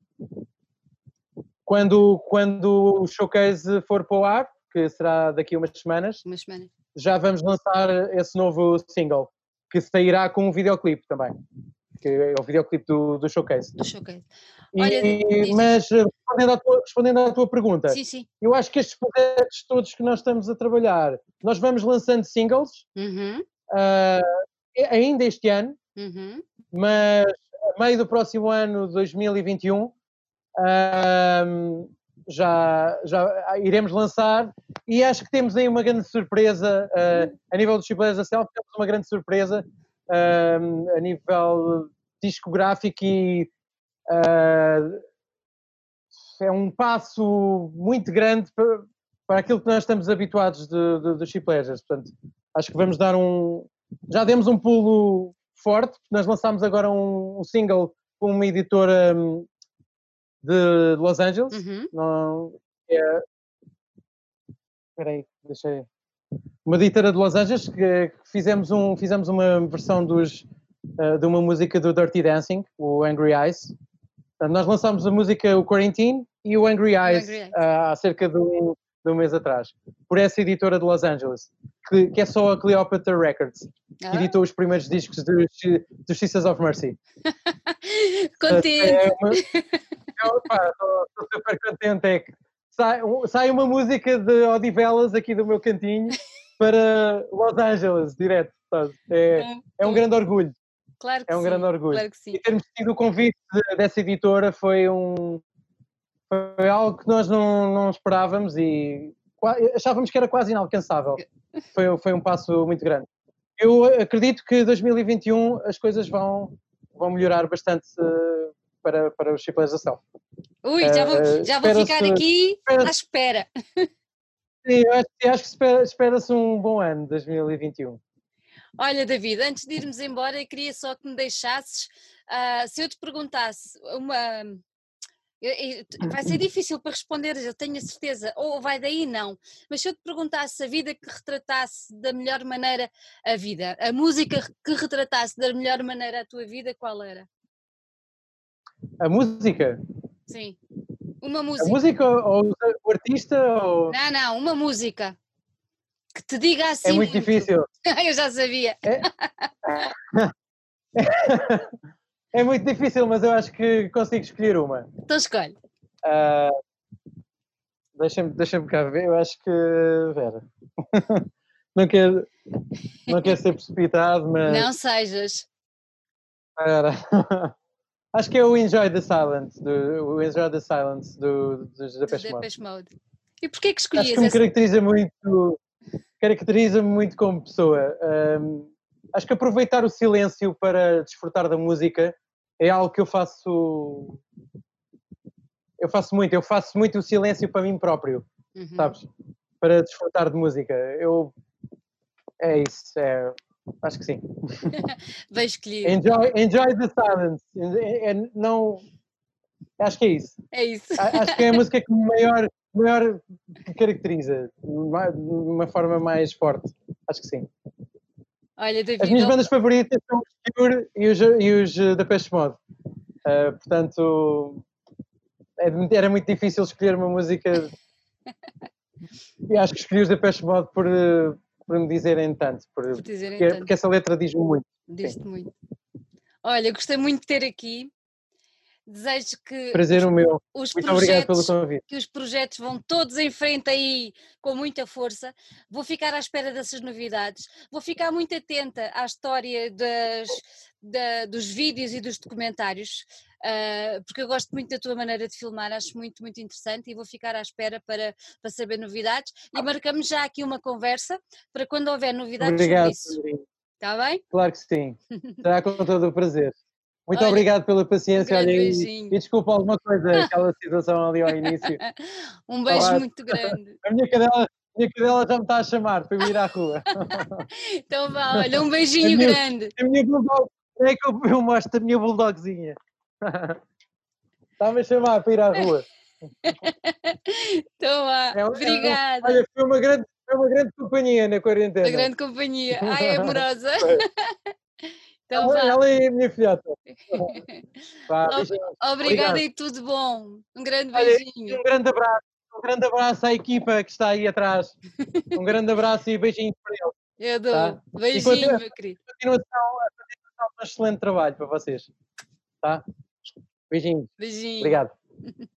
B: Quando, quando o showcase for para o ar, que será daqui a umas semanas,
A: Uma semana.
B: já vamos lançar esse novo single, que sairá com um videoclipe também, que é o videoclipe do, do showcase.
A: Do showcase.
B: Olha, e, mas respondendo à, tua, respondendo à tua pergunta,
A: sim, sim.
B: eu acho que estes projetos todos que nós estamos a trabalhar, nós vamos lançando singles uhum. uh, ainda este ano, Uhum. Mas a meio do próximo ano, 2021, um, já, já iremos lançar e acho que temos aí uma grande surpresa uh, a nível dos Chibleiros da Self, temos uma grande surpresa uh, a nível discográfico e uh, é um passo muito grande para, para aquilo que nós estamos habituados dos de, Pleasures. Portanto, acho que vamos dar um. Já demos um pulo forte, nós lançámos agora um, um single com uma editora um, de Los Angeles.
A: Uhum.
B: Não, é, espera aí, deixei. Uma editora de Los Angeles que, que fizemos, um, fizemos uma versão dos, uh, de uma música do Dirty Dancing, o Angry Eyes. Portanto, nós lançámos a música o Quarantine e o Angry Eyes,
A: Angry Eyes.
B: uh, há cerca de um, de um mês atrás, por essa editora de Los Angeles, que, que é só a Cleopatra Records, que
A: Ah,
B: editou os primeiros discos dos, dos Sisters of Mercy.
A: contente.
B: É uma, estou super contente. É que sai, sai uma música de Odivelas aqui do meu cantinho para Los Angeles, direto. sabe? É, é um grande orgulho.
A: Claro que
B: é um
A: sim,
B: grande orgulho.
A: Claro que.
B: E termos tido o convite de- dessa editora foi um. Foi algo que nós não, não esperávamos e achávamos que era quase inalcançável. Foi, foi um passo muito grande. Eu acredito que 2021 as coisas vão, vão melhorar bastante eh, para, para da Self.
A: Ui, já vou,
B: Eh,
A: já vou ficar aqui à espera.
B: Sim, eu acho, acho que espera- espera-se um bom ano 2021.
A: Olha, David, antes de irmos embora, eu queria só que me deixasses. ah, se eu te perguntasse uma. Eu- eu- Vai ser difícil para responderes, eu tenho a certeza, ou vai daí não. Mas se eu te perguntasse a vida que retratasse da melhor maneira a vida, a música que retratasse da melhor maneira a tua vida, qual era?
B: A música?
A: Sim. Uma
B: A
A: música.
B: música ou, o artista? Ou...
A: Não, não, uma música. Que te diga assim.
B: É muito difícil.
A: eu já sabia.
B: É muito difícil, mas eu acho que consigo escolher uma.
A: Então escolhe.
B: Ah, Deixa-me deixa cá ver, eu acho que. Vera. não, quero, não quero ser precipitado, mas.
A: Não sejas.
B: Acho que é o Enjoy the Silence, do, o Enjoy the Silence do,
A: de
B: Depeche Mode.
A: Mode. E porquê que
B: Acho
A: escolhias
B: que me
A: essa?
B: caracteriza muito, caracteriza-me muito como pessoa. Ahm, acho que aproveitar o silêncio para desfrutar da música é algo que eu faço. Eu faço muito, eu faço muito o silêncio para mim próprio,
A: Uhum.
B: sabes? Para desfrutar de música. Eu. É isso, é, acho que sim.
A: Bem escolhido.
B: Enjoy, enjoy the silence. É- é- não, acho que é isso.
A: É isso.
B: Acho que é a música que maior, maior caracteriza, de uma forma mais forte. Acho que sim.
A: Olha,
B: As
A: David,
B: minhas
A: ó-
B: bandas favoritas são os Cure e os, e os eh, Depeche Mode. Ah, portanto, é era muito difícil escolher uma música. E acho que escolhi os Depeche Mode por, eh, por me dizerem tanto, por-
A: por dizerem
B: porque,
A: tanto,
B: porque essa letra diz-me muito.
A: diz-te muito. Olha, gostei muito de ter aqui. Desejo que
B: Prazer o meu.
A: os
B: Muito obrigado pelo
A: projetos,
B: convite.
A: que os projetos vão todos em frente aí com muita força. Vou ficar à espera dessas novidades. Vou ficar muito atenta à história das, da- dos vídeos e dos documentários, ah, porque eu gosto muito da tua maneira de filmar, acho muito, muito interessante e vou ficar à espera para, para saber novidades. E marcamos já aqui uma conversa para quando houver novidades
B: Obrigado.
A: Está bem?
B: Claro que sim. Será com todo o prazer. Muito
A: Olha,
B: obrigado pela paciência.
A: grande
B: olha, e,
A: beijinho.
B: e desculpa alguma coisa, aquela situação ali ao início.
A: Um beijo
B: Olá.
A: muito grande.
B: A minha cadela, a minha cadela já me está a chamar para eu ir à rua.
A: Então vá, olha, um beijinho
B: minha-
A: grande.
B: A minha bulldog, é que eu, eu mostro a minha bulldogzinha. Está-me a chamar para ir à rua.
A: Então vá,
B: É um- é um-
A: obrigada.
B: Olha, foi uma grande, foi uma grande companhia na quarentena.
A: Da grande companhia. Ai, é amorosa. Então
B: ela, ela é a minha filhota. Vá.
A: Obrigada e tudo bom. Um grande
B: Olha,
A: beijinho.
B: Um grande abraço. Um grande abraço à equipa que está aí atrás. Um grande abraço e beijinhos para eles.
A: Eu dou.
B: tá.
A: Beijinho,
B: continua-
A: meu querido.
B: Continuação, continuação um excelente trabalho para vocês. Tá? Beijinhos.
A: Beijinho.
B: Obrigado.